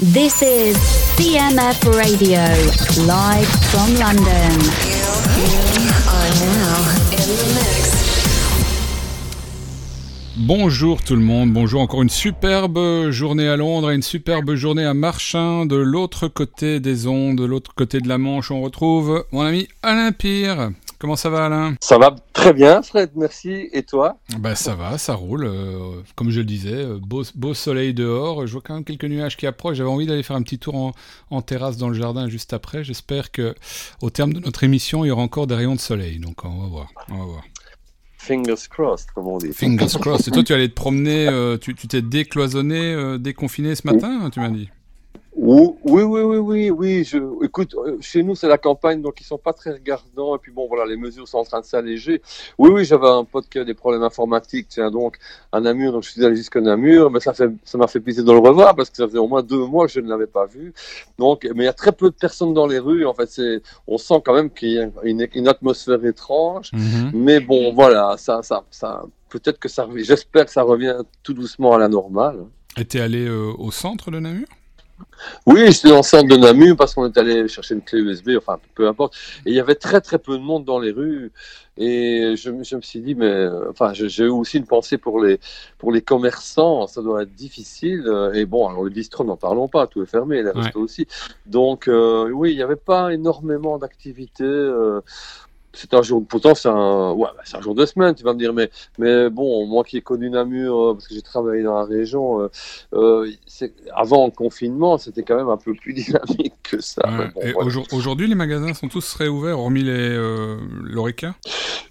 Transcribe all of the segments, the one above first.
This is CMF Radio, live from London. Bonjour tout le monde, bonjour encore une superbe journée à Londres et une superbe journée à Marchin de l'autre côté des ondes, de l'autre côté de la Manche. On retrouve mon ami Alain Pire. Comment ça va Alain? Ça va très bien Fred, merci. Et toi? Ben ça va, ça roule. Euh, comme je le disais, euh, beau, beau, soleil dehors. Je vois quand même quelques nuages qui approchent. J'avais envie d'aller faire un petit tour en, en, terrasse dans le jardin juste après. J'espère que au terme de notre émission, il y aura encore des rayons de soleil. Donc on va voir. On va voir. Fingers crossed, comme on dit. Fingers crossed. Et toi, tu allais te promener, euh, tu t'es décloisonné, euh, déconfiné ce matin, tu m'as dit? Oui, oui, oui, oui, oui. Je, écoute, euh, chez nous, c'est la campagne, donc ils sont pas très regardants. Et puis bon, voilà, les mesures sont en train de s'alléger. Oui, oui, j'avais un pote qui a des problèmes informatiques, tiens, donc à Namur, donc je suis allé jusqu'à Namur, mais ça fait, ça m'a fait plaisir de le revoir parce que ça faisait au moins deux mois que je ne l'avais pas vu. Donc, mais il y a très peu de personnes dans les rues. En fait, c'est, on sent quand même qu'il y a une, une atmosphère étrange. Mm-hmm. Mais bon, voilà, ça, ça, ça, peut-être que ça, j'espère que ça revient tout doucement à la normale. Et t'es allé euh, au centre de Namur? Oui, j'étais dans le centre de Namur parce qu'on est allé chercher une clé USB, enfin peu importe. Et il y avait très très peu de monde dans les rues. Et je, je me suis dit, mais euh, enfin, j'ai eu aussi une pensée pour les pour les commerçants. Ça doit être difficile. Et bon, alors les bistrots, n'en parlons pas, tout est fermé, les restos aussi. Donc euh, oui, il n'y avait pas énormément d'activités. Euh, c'est un jour, pourtant c'est un, ouais, bah, c'est un jour de semaine, tu vas me dire, mais, mais bon, moi qui ai connu Namur, euh, parce que j'ai travaillé dans la région, euh, euh, avant le confinement, c'était quand même un peu plus dynamique que ça. et aujourd'hui, les magasins sont tous réouverts, hormis les l'Oreca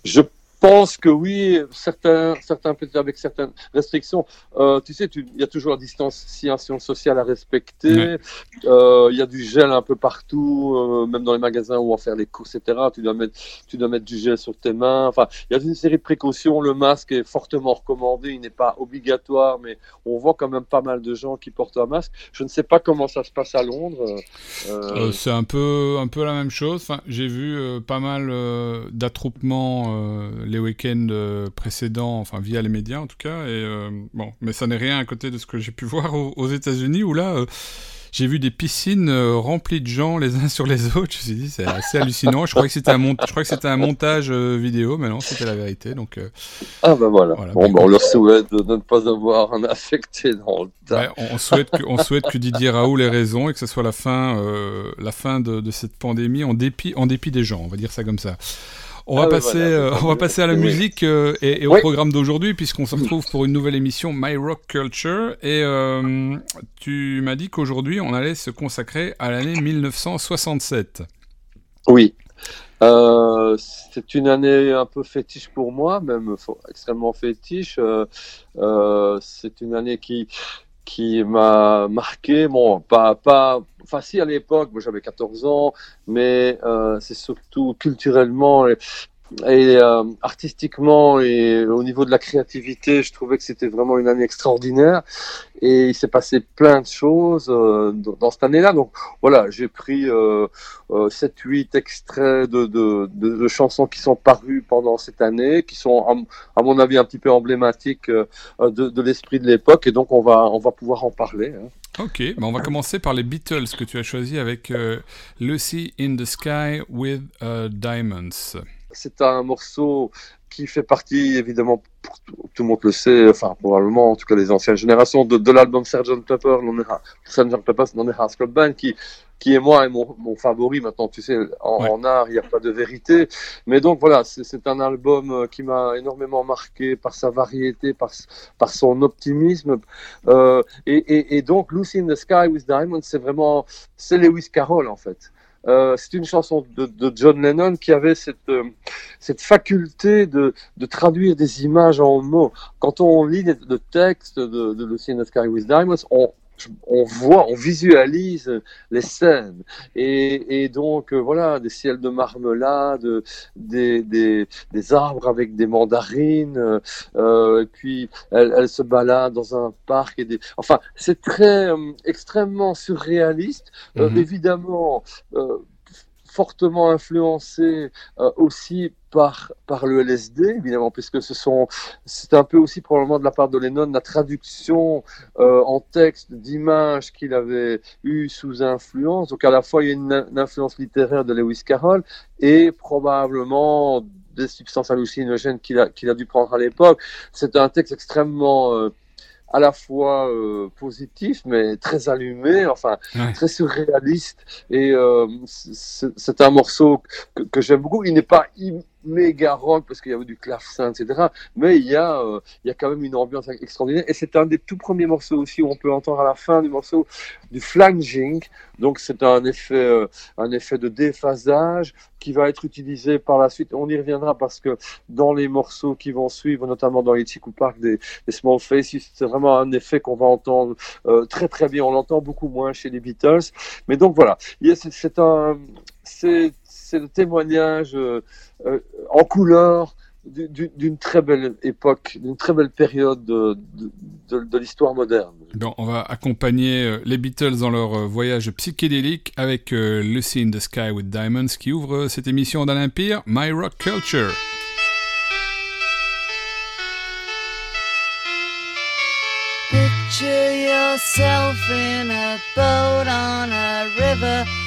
Je pense que oui, certains, certains peut-être avec certaines restrictions. Euh, tu sais, il y a toujours la distanciation sociale à respecter. Euh, il y a du gel un peu partout, euh, même dans les magasins où on fait les courses, etc. Tu dois mettre, tu dois mettre du gel sur tes mains. Enfin, il y a une série de précautions. Le masque est fortement recommandé. Il n'est pas obligatoire, mais on voit quand même pas mal de gens qui portent un masque. Je ne sais pas comment ça se passe à Londres. C'est un peu, un peu la même chose. Enfin, j'ai vu pas mal d'attroupements les week-ends euh, précédents, enfin via les médias en tout cas. Et euh, bon, mais ça n'est rien à côté de ce que j'ai pu voir aux, États-Unis où là. Euh, j'ai vu des piscines remplies de gens les uns sur les autres. Je me suis dit, c'est assez hallucinant. Je croyais que c'était un, je crois que c'était un montage vidéo, mais non, c'était la vérité. Donc, ah ben voilà. bon, ben, on leur souhaite de ne pas avoir un affecté dans le temps. on, souhaite que, on souhaite que Didier Raoult ait raison et que ce soit la fin, la fin de, de, cette pandémie en dépit, en dépit des gens. On va dire ça comme ça. On va, ah passer, euh, on va passer à la musique euh, et, au programme d'aujourd'hui, puisqu'on se retrouve pour une nouvelle émission My Rock Culture. Et euh, tu m'as dit qu'aujourd'hui, on allait se consacrer à l'année 1967. Oui. c'est une année un peu fétiche pour moi, même extrêmement fétiche. c'est une année qui, qui m'a marqué. Bon, pas, pas facile à l'époque, moi j'avais 14 ans, mais euh, c'est surtout culturellement et, euh, artistiquement et au niveau de la créativité, je trouvais que c'était vraiment une année extraordinaire. Et il s'est passé plein de choses euh, dans, cette année-là. Donc voilà, j'ai pris euh, 7-8 euh, extraits de, de, chansons qui sont parues pendant cette année, qui sont à, mon avis un petit peu emblématiques de, l'esprit de l'époque. Et donc on va, on va pouvoir en parler. Hein. Ok, bah on va commencer par les Beatles que tu as choisi avec Lucy in the Sky with Diamonds. C'est un morceau qui fait partie, évidemment, tout le monde le sait, enfin probablement, en tout cas les anciennes générations, de, de l'album Sgt. Pepper, Sgt. Pepper's Lonely Hearts Club Band, qui, qui est moi et mon, mon favori maintenant, tu sais, en, art, il n'y a pas de vérité. Mais donc voilà, c'est un album euh, qui m'a énormément marqué par sa variété, par, par son optimisme. Euh, et, et, et, donc Lucy in the Sky with Diamonds, c'est vraiment, c'est Lewis Carroll en fait. Euh, c'est une chanson de, John Lennon qui avait cette, euh, faculté de, traduire des images en mots. Quand on lit le texte de, de Lucy in Sky with Diamonds, on, on voit, on visualise les scènes. Et, et donc, euh, voilà, des ciels de marmelade, des, des, des arbres avec des mandarines, euh, et puis elle, elle, se balade dans un parc. Et des... Enfin, c'est très, euh, extrêmement surréaliste. Euh, mhm. évidemment, fortement influencé euh, aussi par, par le LSD, évidemment, puisque ce sont, c'est un peu aussi probablement de la part de Lennon la traduction euh, en texte d'images qu'il avait eues sous influence. Donc à la fois il y a une, influence littéraire de Lewis Carroll et probablement des substances hallucinogènes qu'il a, qu'il a dû prendre à l'époque. C'est un texte extrêmement euh, à la fois euh, positif, mais très allumé, enfin très surréaliste. Et euh, c'est un morceau que, que j'aime beaucoup. Il n'est pas méga rock parce qu'il y avait du clavecin, etc. Mais il y, a, euh, il y a quand même une ambiance extraordinaire. Et c'est un des tout premiers morceaux aussi où on peut entendre à la fin du morceau du flanging. Donc c'est un effet, euh, un effet de déphasage qui va être utilisé par la suite. On y reviendra parce que dans les morceaux qui vont suivre, notamment dans les Chico Park des, Small Faces, c'est vraiment un effet qu'on va entendre euh, très très bien. On l'entend beaucoup moins chez les Beatles. Mais donc voilà, c'est un, c'est c'est le témoignage euh, euh, en couleur d'une très belle époque, d'une très belle période de, de, l'histoire moderne. on va accompagner euh, les Beatles dans leur voyage psychédélique avec Lucy in the Sky with Diamonds qui ouvre cette émission d'Olympire, My Rock Culture. Picture yourself in a boat on a river.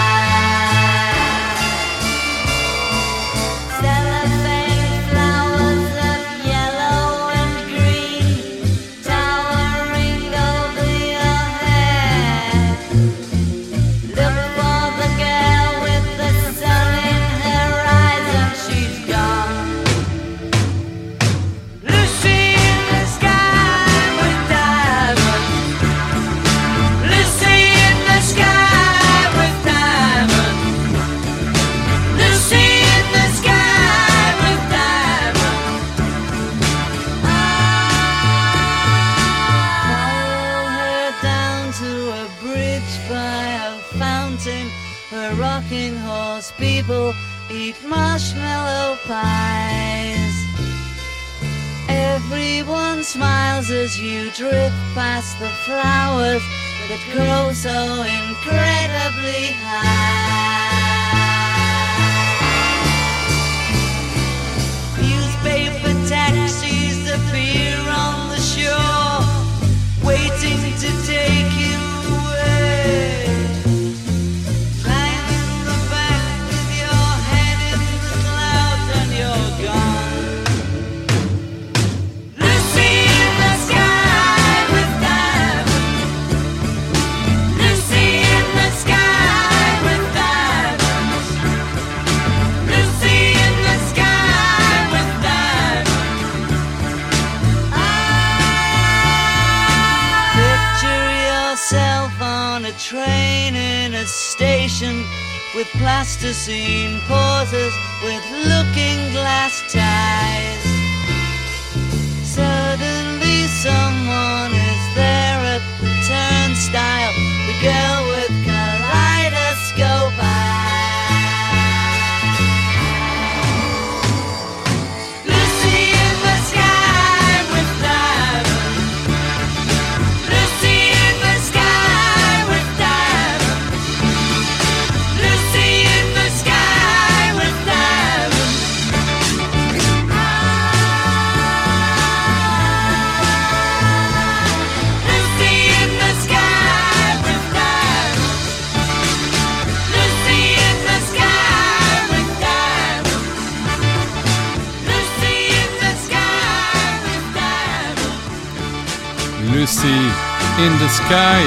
In the Sky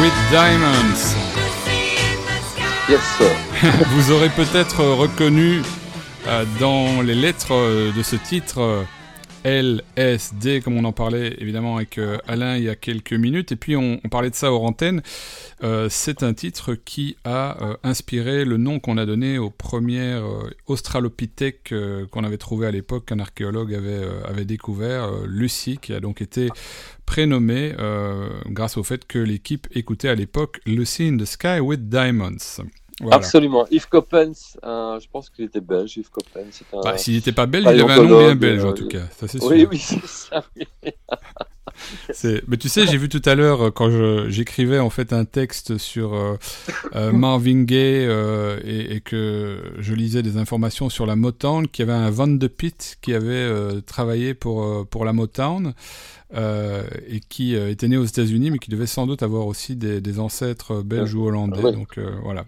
with Diamonds. Yes, Vous aurez peut-être reconnu euh, dans les lettres euh, de ce titre LSD, comme on en parlait évidemment avec euh, Alain il y a quelques minutes. Et puis on, parlait de ça hors antenne. Euh, c'est un titre qui a euh, inspiré le nom qu'on a donné aux premières australopithèques qu'on avait trouvé à l'époque, qu'un archéologue avait, avait découvert, Lucie, qui a donc été prénommée grâce au fait que l'équipe écoutait à l'époque Lucy in the Sky with Diamonds. Absolument. Yves Coppens, je pense qu'il était belge, Yves Coppens. Un... Bah, S'il n'était pas belge, il avait un nom bien belge en tout cas, ça c'est sûr. Oui, oui, c'est ça. Mais tu sais, j'ai vu tout à l'heure quand j'écrivais en fait un texte sur euh, euh, Marvin Gaye euh, et, et, que je lisais des informations sur la Motown, qu'il y avait un Van de Pitt qui avait travaillé pour pour la Motown et qui était né aux États-Unis, mais qui devait sans doute avoir aussi des, des ancêtres belges ou hollandais. Donc voilà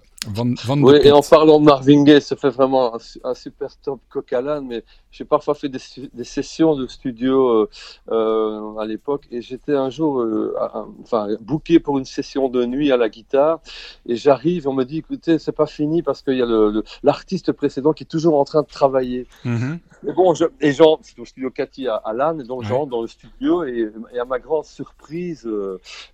oui, et en parlant de Marvin Gaye, ça fait vraiment un, super top coq mais j'ai parfois fait des, sessions de studio euh, euh, à l'époque, et j'étais un jour, euh, enfin, booké pour une session de nuit à la guitare, et j'arrive, on me dit, écoutez, c'est pas fini parce qu'il y a l'artiste précédent qui est toujours en train de travailler. Mm-hmm. Et bon, je, et genre, c'est au studio Cathy à, Lannes, et donc je rentre dans le studio, et, à ma grande surprise,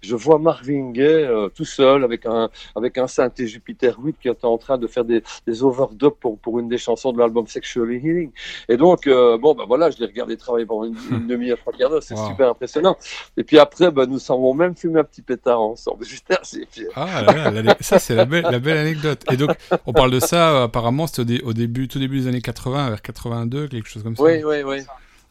je vois Marvin Gaye tout seul avec un, avec un synthé Jupiter qui était en train de faire des, des overdubs pour, pour une des chansons de l'album Sexually Healing. Et donc, euh, bon, ben voilà, je l'ai regardé travailler pendant une, demi-heure, trois quarts d'heure, c'est super impressionnant. Et puis après, ben, nous avons même fumé un petit pétard ensemble. J'étais assez fier. Ah, ça, c'est la belle, la belle anecdote. Et donc, on parle de ça, apparemment, c'était au, début, tout début des années 80, vers 82, quelque chose comme ça. Oui, oui, oui.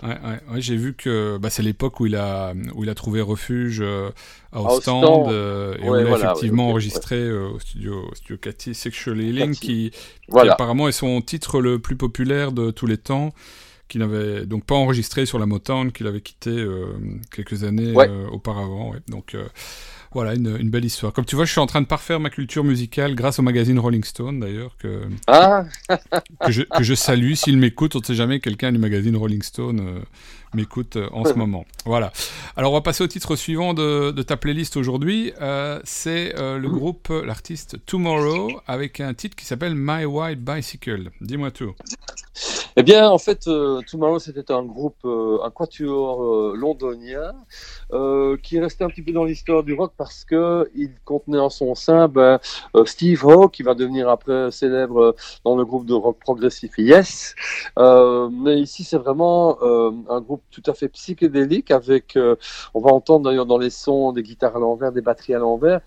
Ouais, ouais, j'ai vu que bah, c'est l'époque où il a où il a trouvé refuge euh, à Ostende euh, et où il a effectivement enregistré euh, au studio au studio Cathy Sexual Healing qui, apparemment est son titre le plus populaire de tous les temps qu'il n'avait donc pas enregistré sur la Motown qu'il avait quitté quelques années auparavant donc voilà, une, belle histoire. Comme tu vois, je suis en train de parfaire ma culture musicale grâce au magazine Rolling Stone, d'ailleurs, que, ah. que, je, que, je, salue. S'il m'écoute, on ne sait jamais, quelqu'un du magazine Rolling Stone euh, m'écoute euh, en ce moment. Voilà. Alors, on va passer au titre suivant de, de ta playlist aujourd'hui. Euh, c'est le groupe, l'artiste Tomorrow, avec un titre qui s'appelle My White Bicycle. Dis-moi tout. Eh bien, en fait, Tomorrow, c'était un groupe, un quatuor londonien qui est resté un petit peu dans l'histoire du rock parce que il contenait en son sein ben, euh, Steve Howe, qui va devenir après célèbre euh, dans le groupe de rock progressif Yes. Euh, mais ici, c'est vraiment un groupe tout à fait psychédélique avec, on va entendre d'ailleurs dans les sons des guitares à l'envers, des batteries à l'envers.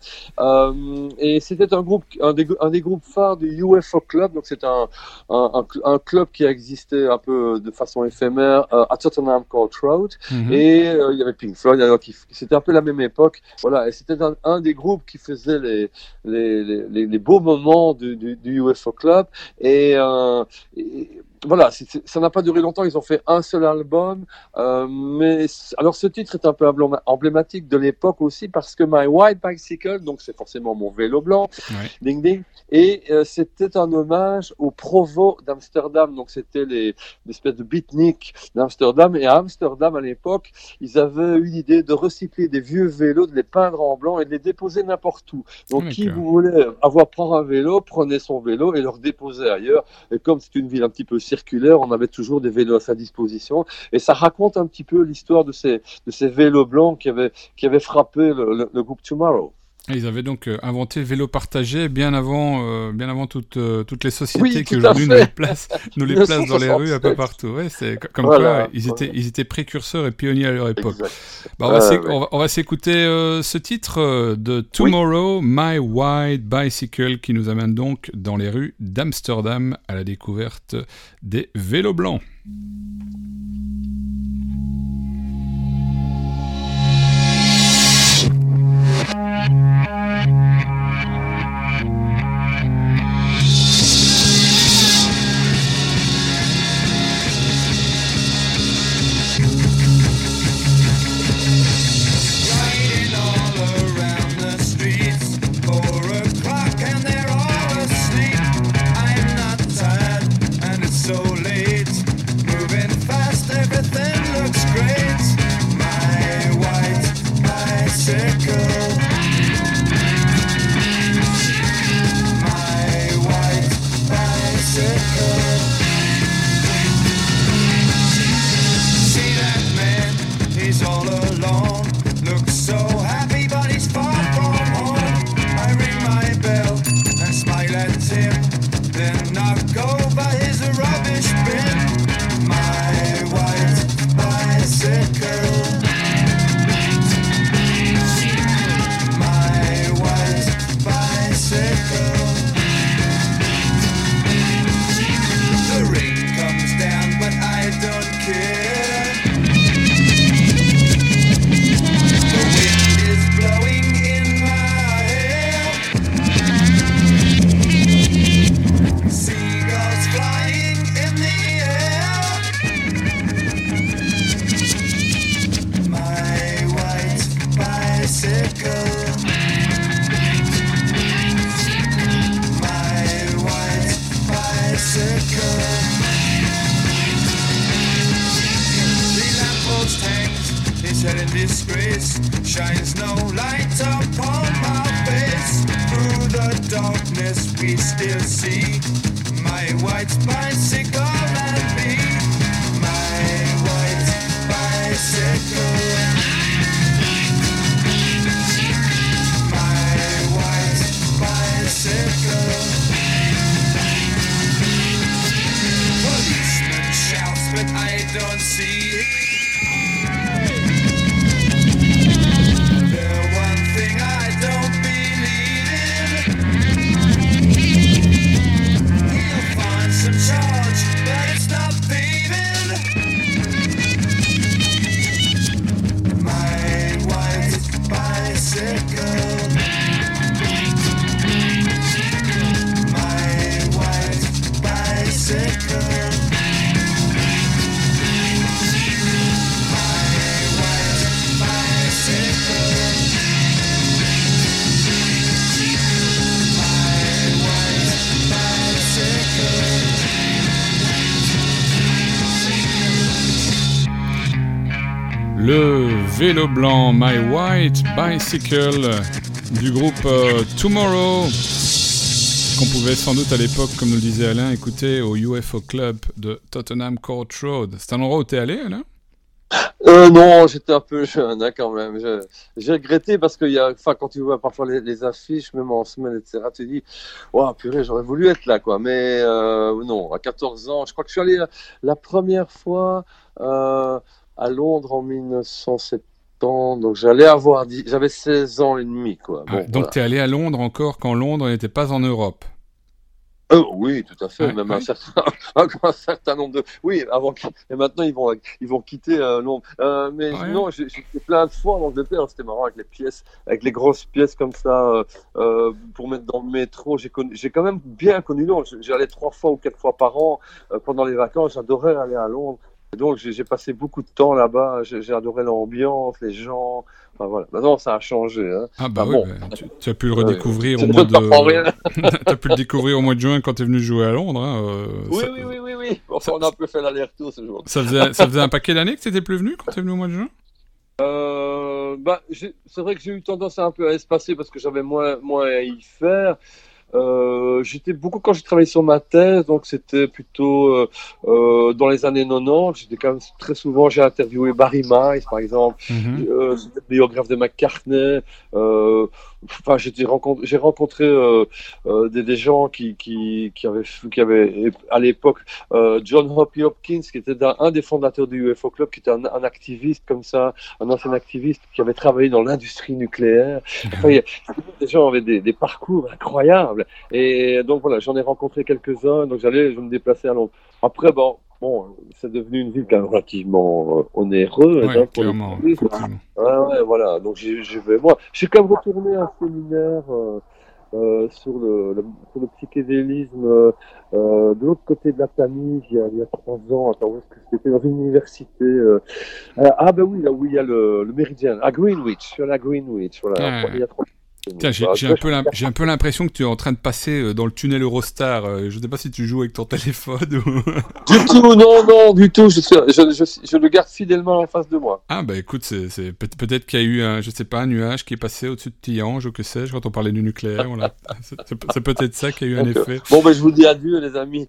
et c'était un groupe, un des, un des, groupes phares du UFO Club. Donc c'est un, un, un, club qui a existé un peu de façon éphémère à Tottenham Court Road. Mm-hmm. Et il y avait Pink Floyd, c'était un peu la même époque. Voilà. Et c'était un, des groupes qui faisait les, les, les, beaux moments du, du, UFO Club. Et, euh, et voilà, ça n'a pas duré longtemps. Ils ont fait un seul album, euh, mais alors ce titre est un peu emblématique de l'époque aussi parce que My White Bicycle, donc c'est forcément mon vélo blanc, ding ding, et euh, c'était un hommage au Provo d'Amsterdam. Donc c'était les l'espèce de beatnik d'Amsterdam. Et à Amsterdam à l'époque, ils avaient eu l'idée de recycler des vieux vélos, de les peindre en blanc et de les déposer n'importe où. Donc qui vous voulez avoir prendre un vélo, prenez son vélo et le redéposez ailleurs. Et comme c'est une ville un petit peu on avait toujours des vélos à sa disposition. Et ça raconte un petit peu l'histoire de ces, vélos blancs qui avaient, qui avaient frappé le groupe Tomorrow. Ils avaient donc euh, inventé le vélo partagé bien avant, euh, bien avant toutes, euh, toutes les sociétés qui aujourd'hui nous les placent, nous les placent dans les rues un peu partout. Ouais, c'est comme quoi ils étaient, ils étaient précurseurs et pionniers à leur époque. Bah, on, va s'écouter ce titre de Tomorrow, My White Bicycle, qui nous amène donc dans les rues d'Amsterdam à la découverte des vélos blancs. Darkness, we still see my white bicycle and me. My white bicycle. Vélo blanc My White Bicycle du groupe euh, Tomorrow qu'on pouvait sans doute à l'époque, comme nous le disait Alain, écouter au UFO Club de Tottenham Court Road. C'est un endroit où tu es allé, Alain? Euh, non, j'étais un peu jeune hein, quand même. J'ai regretté parce que y a, quand tu vois parfois les, affiches, même en semaine, etc., tu dis, oh, purée, j'aurais voulu être là, quoi. Mais euh, non, à 14 ans, je crois que je suis allé la, première fois. Euh, à Londres en 1970. Donc j'allais avoir, j'avais 16 ans et demi, quoi. Ah, donc tu es allé à Londres encore quand Londres n'était pas en Europe? Oh, oui, tout à fait. même Un, certain, un, certain, nombre de. Oui, avant. Et maintenant, ils vont, ils vont quitter euh, Londres. Euh, mais non, j'ai fait plein de fois en Angleterre. C'était marrant avec les pièces, avec les grosses pièces comme ça euh, pour mettre dans le métro. J'ai quand même bien connu Londres. J'allais trois fois ou quatre fois par an pendant les vacances. J'adorais aller à Londres donc j'ai passé beaucoup de temps là-bas, j'ai adoré l'ambiance, les gens. Enfin, voilà. Maintenant ça a changé. Hein. Ah bah oui, tu, as pu le redécouvrir au mois de. as pu le découvrir au mois de juin quand tu es venu jouer à Londres. Hein, euh, oui, oui, oui, oui, oui, Enfin, on a un peu fait l'aller-retour ce jour. Ça faisait, ça faisait un paquet d'années que tu n'étais plus venu quand tu es venu au mois de juin? Euh, bah, c'est vrai que j'ai eu tendance à un peu à espacer parce que j'avais moins, moins à y faire. Euh, j'étais beaucoup quand j'ai travaillé sur ma thèse, donc c'était plutôt euh, euh dans les années 90. J'étais quand même très souvent, j'ai interviewé Barry Mice, par exemple, mm euh, le biographe de McCartney. Enfin, j'ai rencontré, j'ai rencontré euh, euh, des, des, gens qui, qui, qui, avaient, qui avaient à l'époque euh, John Hoppy Hopkins, qui était un, des fondateurs du UFO Club, qui était un, un, activiste comme ça, un ancien activiste qui avait travaillé dans l'industrie nucléaire. Enfin, y a, des gens avaient des, des, parcours incroyables. Et donc voilà, j'en ai rencontré quelques-uns. Donc j'allais, je me déplaçais à Londres. Après, bon, bon, c'est devenu une ville quand même relativement euh, onéreuse. Ouais, hein, clairement. ouais, ouais, voilà. Donc, je vais, moi, j'ai quand même retourné un séminaire euh, euh, sur, le, le, sur le psychédélisme euh, de l'autre côté de la Tamise il y a, il y a trois ans. Attends, où est-ce que c'était? Dans une université. Euh, ah, ben oui, là où il y a le, le méridien, à Greenwich, sur la Greenwich. Voilà, il y a trois j'ai un peu l'impression que tu es en train de passer euh, dans le tunnel Eurostar. Euh, je ne sais pas si tu joues avec ton téléphone ou... Du tout, non, non, du tout. Je, je, le garde fidèlement en face de moi. Ah bah écoute, c'est peut-être qu'il y a eu un, je sais pas, un nuage qui est passé au-dessus de Tiange ou que sais-je quand on parlait du nucléaire. c'est peut-être ça qui a eu un effet. Bon ben je vous dis adieu les amis.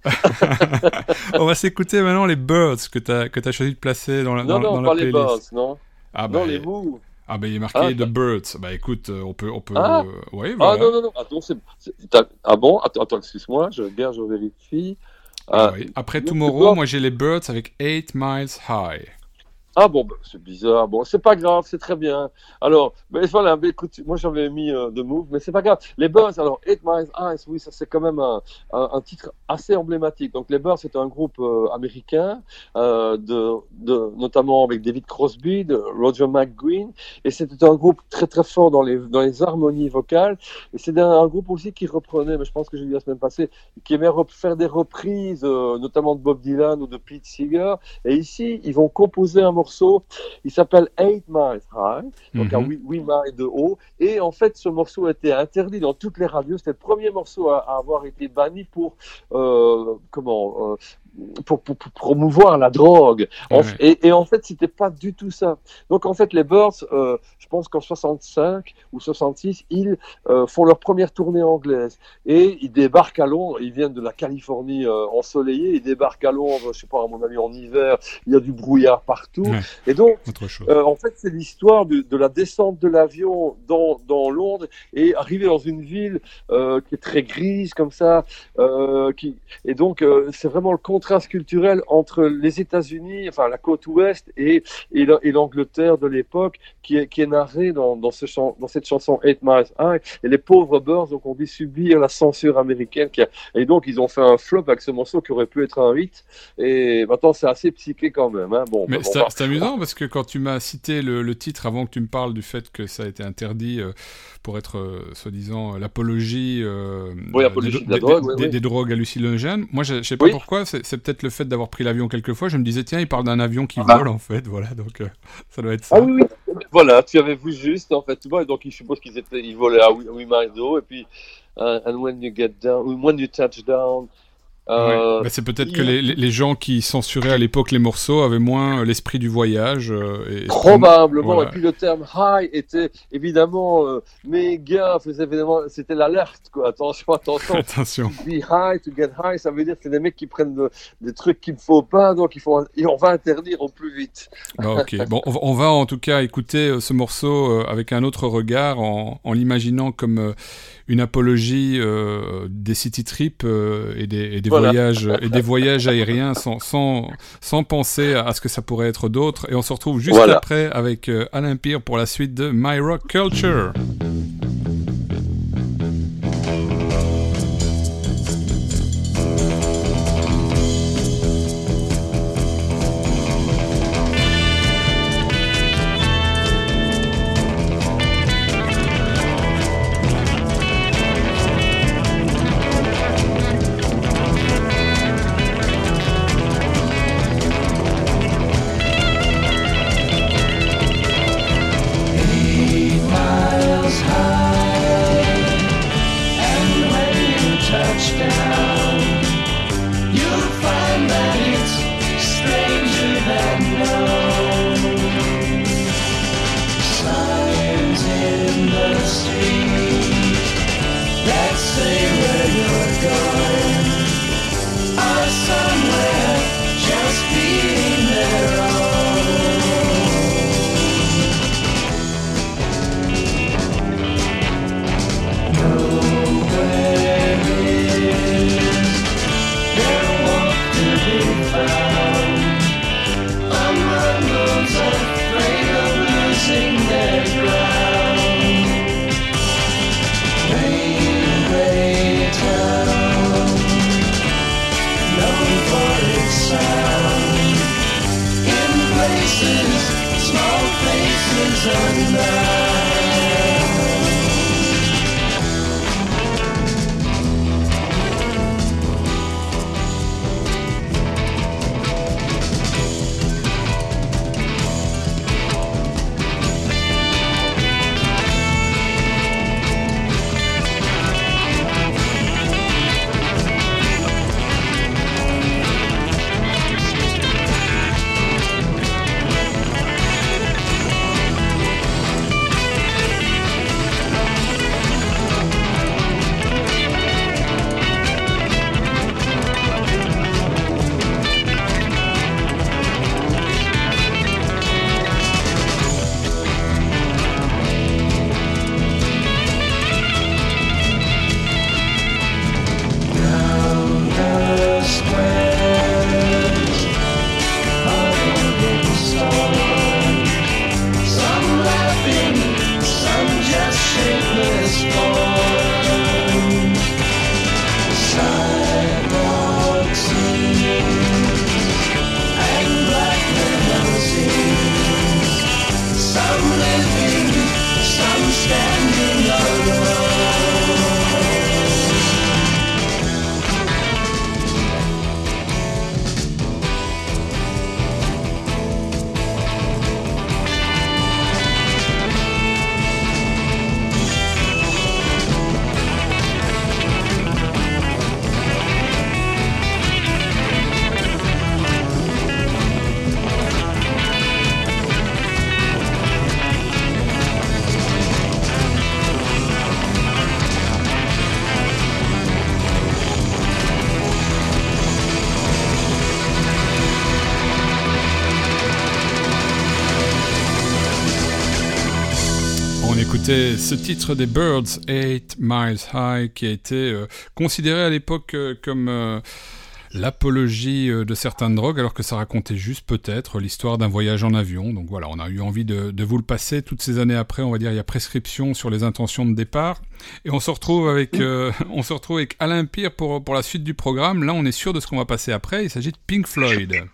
on va s'écouter maintenant les Birds que tu as, que as choisi de placer dans la, non, dans, non, dans pas les Birds, non. Ah, bah, non, les Moves. Ah ben il est marqué ah, The Birds. Bah écoute, euh, on peut, on peut. Ah, euh, ouais, voilà. ah non non non. Attends, c'est, ah bon, attends, attends excuse-moi, je je vérifie. Ah, oui. Après Tomorrow, moi j'ai les Birds avec 8 Miles High. Ah bon, bah, c'est bizarre. Bon, c'est pas grave, c'est très bien. Alors, ben voilà, ben, écoute, moi j'avais mis euh, Move, mais c'est pas grave. Les Buzz, alors, Eight Miles Eyes, oui, ça c'est quand même un, un, titre assez emblématique. Donc, les Buzz, c'est un groupe euh, américain, euh, de, de, notamment avec David Crosby, de Roger McGuinn, et c'était un groupe très très fort dans les, dans les harmonies vocales. Et c'est un, groupe aussi qui reprenait, mais je pense que j'ai vu la semaine passée, qui aimait faire des reprises, euh, notamment de Bob Dylan ou de Pete Seeger. Et ici, ils vont composer un morceau morceau. Il s'appelle Eight Miles High, donc à Mhm. 8, miles de haut. Et en fait, ce morceau a été interdit dans toutes les radios. C'était le premier morceau à, à avoir été banni pour euh, comment euh, pour, pour- pour promouvoir la drogue. En f- et, et en fait, c'était pas du tout ça. Donc en fait, les Birds, euh, je pense qu'en 65 ou 66, ils euh, font leur première tournée anglaise et ils débarquent à Londres. Ils viennent de la Californie euh, ensoleillée. Ils débarquent à Londres, je sais pas, à mon avis en hiver. Il y a du brouillard partout. Et donc euh, en fait, c'est l'histoire de, de la descente de l'avion dans, dans Londres et arriver dans une ville euh, qui est très grise comme ça. Euh, qui... Et donc, euh, c'est vraiment le contraste culturel entre les États-Unis, enfin la côte ouest, et, et, la- et l'Angleterre de l'époque, qui est, qui est narré dans, dans, ce chan- dans cette chanson Eight Miles High. Et les pauvres Birds donc, ont dû subir la censure américaine. Qui a... Et donc, ils ont fait un flop avec ce morceau qui aurait pu être un hit. Et maintenant, c'est assez psyché quand même. Hein. Bon, Mais c'est amusant parce que quand tu m'as cité le, le titre avant que tu me parles du fait que ça a été interdit euh, pour être euh, soi-disant l'apologie euh, Oui, des, de la des- drogue, des- oui, des- oui. des drogues hallucinogènes. Moi, je, je sais pas Oui. pourquoi. C'est c'est peut-être le fait d'avoir pris l'avion quelques fois. Je me disais tiens, il parle d'un avion qui Ah. vole en fait. Voilà, donc euh, ça doit être ça. Ah oui, oui. Voilà, tu avais vu juste, en fait, donc, je suppose qu'ils étaient, ils volaient à 8 miles de haut, et puis, uh, and when you get down, when you touch down, euh, Ouais. Bah, c'est peut-être il- que les, gens qui censuraient à l'époque les morceaux avaient moins l'esprit du voyage. euh, et, probablement, Voilà. et puis le terme high était évidemment euh, méga, c'était l'alerte, quoi, attention, attention, Attention. be high, to get high, ça veut dire que c'est des mecs qui prennent de- des trucs qu'il ne faut pas, donc il faut, et on va interdire au plus vite. Bah, ok. Bon, on va- on va en tout cas écouter ce morceau avec un autre regard, en, en l'imaginant comme une apologie euh, des city trips euh, et des, et des Voilà. voyages et des voyages aériens, sans, sans, sans penser à ce que ça pourrait être d'autre. Et on se retrouve juste Voilà. après avec euh, Alain Pire pour la suite de My Rock Culture. Ce titre des Birds, 8 Miles High, qui a été euh, considéré à l'époque euh, comme euh, l'apologie de certaines drogues, alors que ça racontait juste peut-être l'histoire d'un voyage en avion. Donc voilà, on a eu envie de, de vous le passer. Toutes ces années après, on va dire, il y a prescription sur les intentions de départ. Et on se retrouve avec, euh, on se retrouve avec Alain Pire pour, pour la suite du programme. Là, on est sûr de ce qu'on va passer après. Il s'agit de Pink Floyd.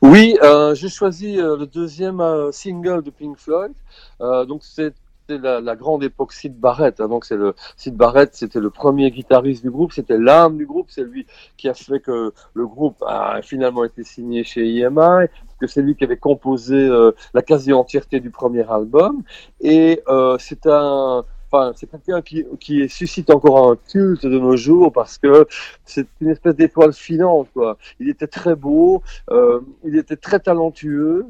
Oui, euh, j'ai choisi euh, le deuxième euh, single de Pink Floyd. Donc c'est la grande époque Sid Barrett. hein. donc c'est le Sid Barrett, c'était le premier guitariste du groupe, c'était l'âme du groupe, c'est lui qui a fait que le groupe a finalement été signé chez EMI, que c'est lui qui avait composé euh, la quasi-entièreté du premier album. Et euh, c'est un Enfin, c'est quelqu'un qui, qui suscite encore un culte de nos jours parce que c'est une espèce d'étoile filante. Quoi. Il était très beau, euh, il était très talentueux,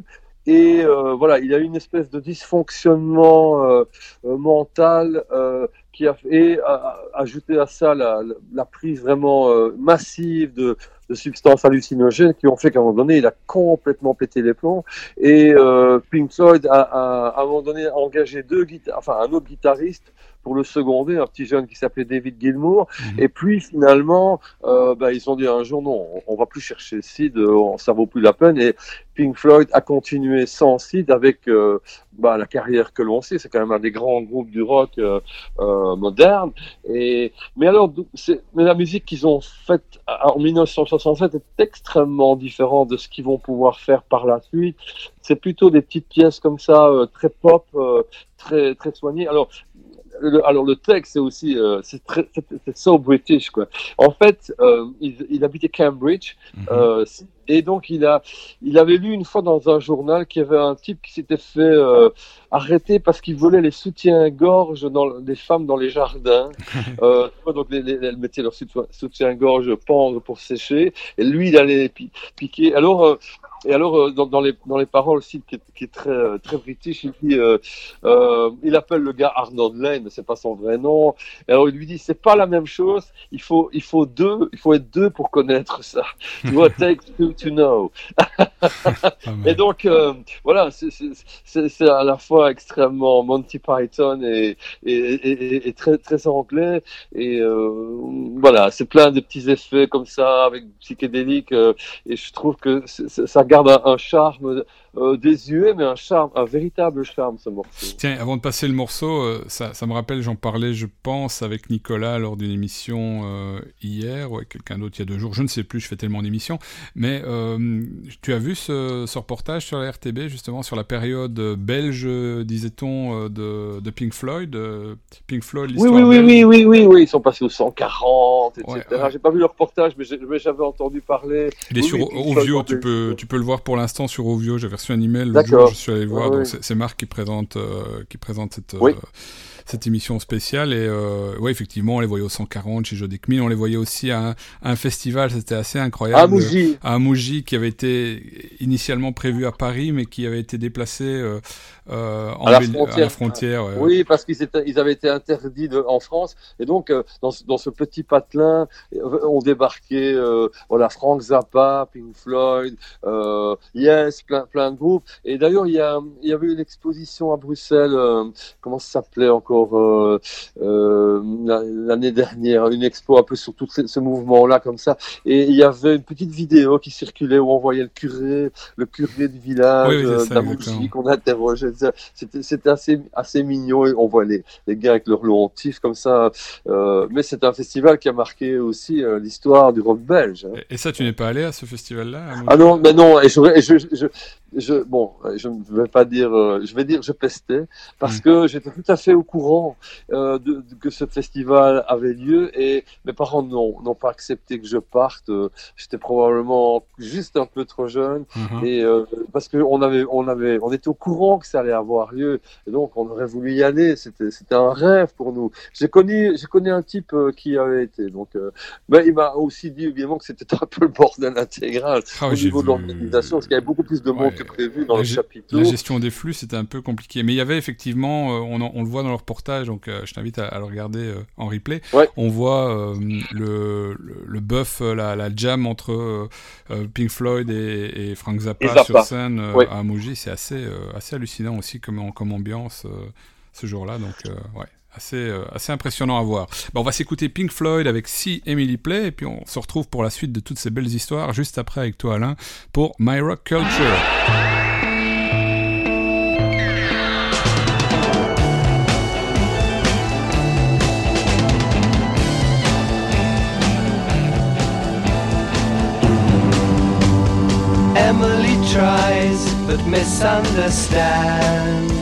et euh, voilà, il a eu une espèce de dysfonctionnement euh, euh, mental euh, qui a a- ajouté à ça la, la- prise vraiment euh, massive de, de substances hallucinogènes qui ont fait qu'à un moment donné, il a complètement pété les plombs. Et euh, Pink Floyd a, a, à un moment donné engagé deux enfin un autre guitariste pour le seconder, un petit jeune qui s'appelait David Gilmour. Mhm. Et puis finalement, euh, bah, ils ont dit un jour non, on, on va plus chercher Sid, euh, ça vaut plus la peine. Et Pink Floyd a continué sans Sid avec euh, bah, la carrière que l'on sait. C'est quand même un des grands groupes du rock euh, euh, moderne. Et mais alors, mais la musique qu'ils ont faite en 1967 est extrêmement différente de ce qu'ils vont pouvoir faire par la suite. C'est plutôt des petites pièces comme ça, très pop, très très soignées. Alors le, alors le texte c'est aussi euh, c'est très c'est so british quoi. En fait, euh, il, il habitait Cambridge Mhm. euh, et donc il a il avait lu une fois dans un journal qu'il y avait un type qui s'était fait arrêter parce qu'il volait les soutiens-gorge des femmes dans les jardins. donc les, les- elles mettaient leur soutien- soutien-gorge pendre pour sécher et lui il allait pi- piquer. Alors et alors, euh, dans, dans les, dans les paroles aussi, qui est, qui est très, euh, très british, il dit, euh, euh, il appelle le gars Arnold Lane, mais c'est pas son vrai nom. Et alors, il lui dit, c'est pas la même chose. Il faut, il faut deux, il faut être deux pour connaître ça. Tu vois, take two to know. Et donc, euh, voilà, c'est- à la fois extrêmement Monty Python et, et, et, et- très, très anglais. Et euh, voilà, c'est plein de petits effets comme ça, avec psychédélique. euh, et je trouve que ça garde un, un charme euh, désuet, mais un charme, un véritable charme, ce morceau. Tiens, avant de passer le morceau, euh, ça, ça me rappelle, j'en parlais, je pense, avec Nicolas lors d'une émission euh, hier, ou avec quelqu'un d'autre il y a deux jours, je ne sais plus, je fais tellement d'émissions. Mais euh, tu as vu ce, ce reportage sur la RTB, justement, sur la période belge, disait-on, de, de Pink Floyd Pink Floyd, Oui, l'histoire oui, oui, belge. oui, oui, oui, oui, ils sont passés au 140, etc. Ouais, ouais. J'ai pas vu le reportage, mais j'avais entendu parler. Il est Oui, sur Ovio, tu peux, tu peux le voir pour l'instant sur Ovio. J'ai reçu un email D'accord. jour, je suis allé le voir. Ouais, donc c'est Marc qui présente, euh, qui présente cette, euh, Oui. Cette émission spéciale. Et euh, ouais, effectivement, on les voyait au 140 chez Jodek Mill. On les voyait aussi à un, à un festival, c'était assez incroyable. Ah, Mouji. à Mouji qui avait été initialement prévu à Paris, mais qui avait été déplacé euh, euh, en À la frontière. frontière, ouais. Oui, parce qu'ils ils avaient été interdits de- en France, et donc euh, dans, ce- dans ce petit patelin, ont débarqué euh, voilà Frank Zappa, Pink Floyd, Yes, plein plein de groupes. Et d'ailleurs, il y a, il y avait une exposition à Bruxelles, comment ça s'appelait encore? Euh, euh, la- l'année dernière, une expo un peu sur tout ce, ce mouvement-là comme ça. Et il y avait une petite vidéo qui circulait où on voyait le curé, le curé du village Oui, euh, qu'on interrogeait. C'était assez assez mignon. Et on voit les les gars avec leur long tif comme ça. Euh, mais c'est un festival qui a marqué aussi l'histoire du rock belge. hein. Et, ça, tu n'es pas allé à ce festival-là Ah non, mais non, et je, et je, je, je, bon, je ne vais pas dire, euh, je vais dire je pestais, parce Mm. que j'étais tout à fait au courant euh, de, de- que ce festival avait lieu, et mes parents n'ont n'ont pas accepté que je parte. euh, J'étais probablement juste un peu trop jeune, Mhm. et euh, parce que on avait, on avait, on était au courant que ça allait avoir lieu, et donc on aurait voulu y aller. C'était, c'était un rêve pour nous. J'ai connu, j'ai connu un type euh, qui avait été, donc, euh, mais il m'a aussi dit évidemment que c'était un peu le bordel intégral Ah au niveau de l'organisation, parce qu'il y avait beaucoup plus de monde Ouais. que prévu dans le chapiteau. La gestion des flux, c'était un peu compliqué. Mais il y avait effectivement, euh, on, en- on le voit dans le reportage, donc euh, je t'invite à, à le regarder euh, en replay. Ouais. On voit le, le, le buff, la, la jam entre Pink Floyd et, et Frank Zappa, Et Zappa. sur scène Ouais. à Mouji. C'est assez, assez hallucinant aussi comme, comme ambiance. ce jour-là. Donc, ouais, assez, euh, assez impressionnant à voir. Bah, on va s'écouter Pink Floyd avec Si Emily Play, et puis on se retrouve pour la suite de toutes ces belles histoires juste après avec toi, Alain, pour My Rock Culture. Emily tries but misunderstands.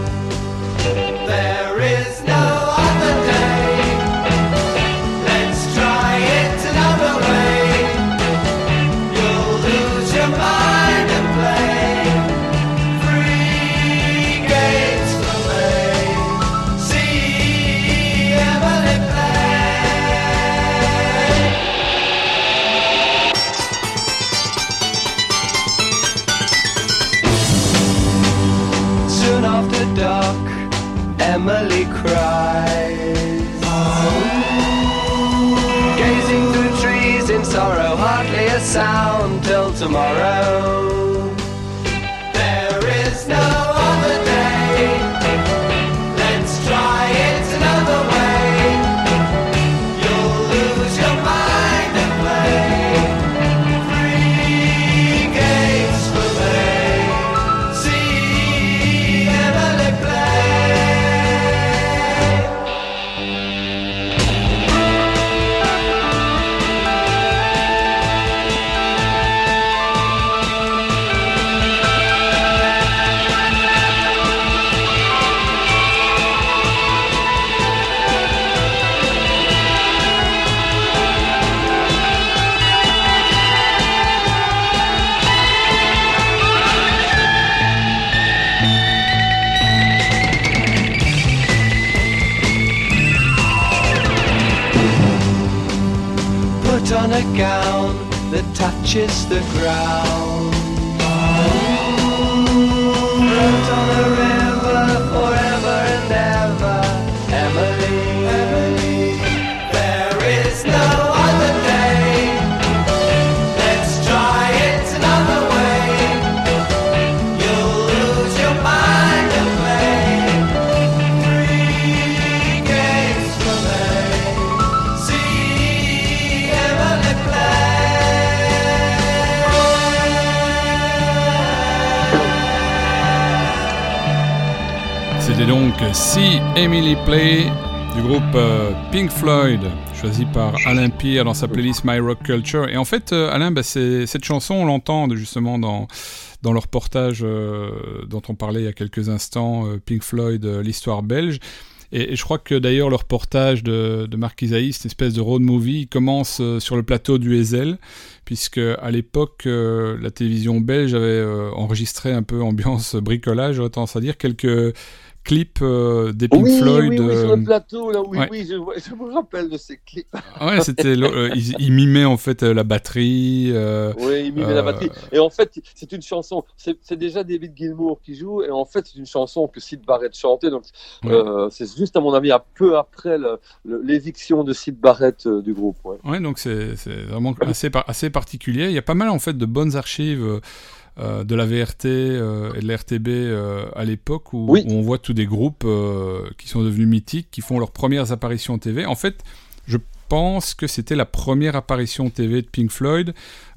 Tomorrow. Touches the ground. Si Emily Play du groupe euh, Pink Floyd, choisi par Alain Pierre dans sa playlist My Rock Culture. Et en fait, euh, Alain, bah, cette chanson, on l'entend justement dans, dans le reportage euh, dont on parlait il y a quelques instants, Pink Floyd, l'histoire belge. Et, je crois que d'ailleurs le reportage de, de Marc Isaïe, cette espèce de road movie, commence sur le plateau du Ezel, puisque à l'époque, la télévision belge avait enregistré un peu ambiance bricolage, tendance à dire, quelques clips euh, des Pink oui, Floyd. oui, oui, sur euh, le plateau, là, oui, ouais. oui, je, je me rappelle de ces clips. Ouais, c'était euh, ils, ils mimaient en fait euh, la batterie. euh, Oui, il met Euh, la batterie. Et en fait, c'est une chanson, c'est déjà David Gilmour qui joue, et en fait, c'est une chanson que Sid Barrett chantait, donc Ouais. euh, c'est juste, à mon avis, un peu après l'éviction de Sid Barrett euh, du groupe. Ouais. Donc c'est c'est vraiment assez, par- assez particulier. Il y a pas mal en fait de bonnes archives euh, de la VRT euh, et de la RTB euh, à l'époque où, Oui. où on voit tous des groupes qui sont devenus mythiques, qui font leurs premières apparitions TV. En fait, je pense que c'était la première apparition TV de Pink Floyd.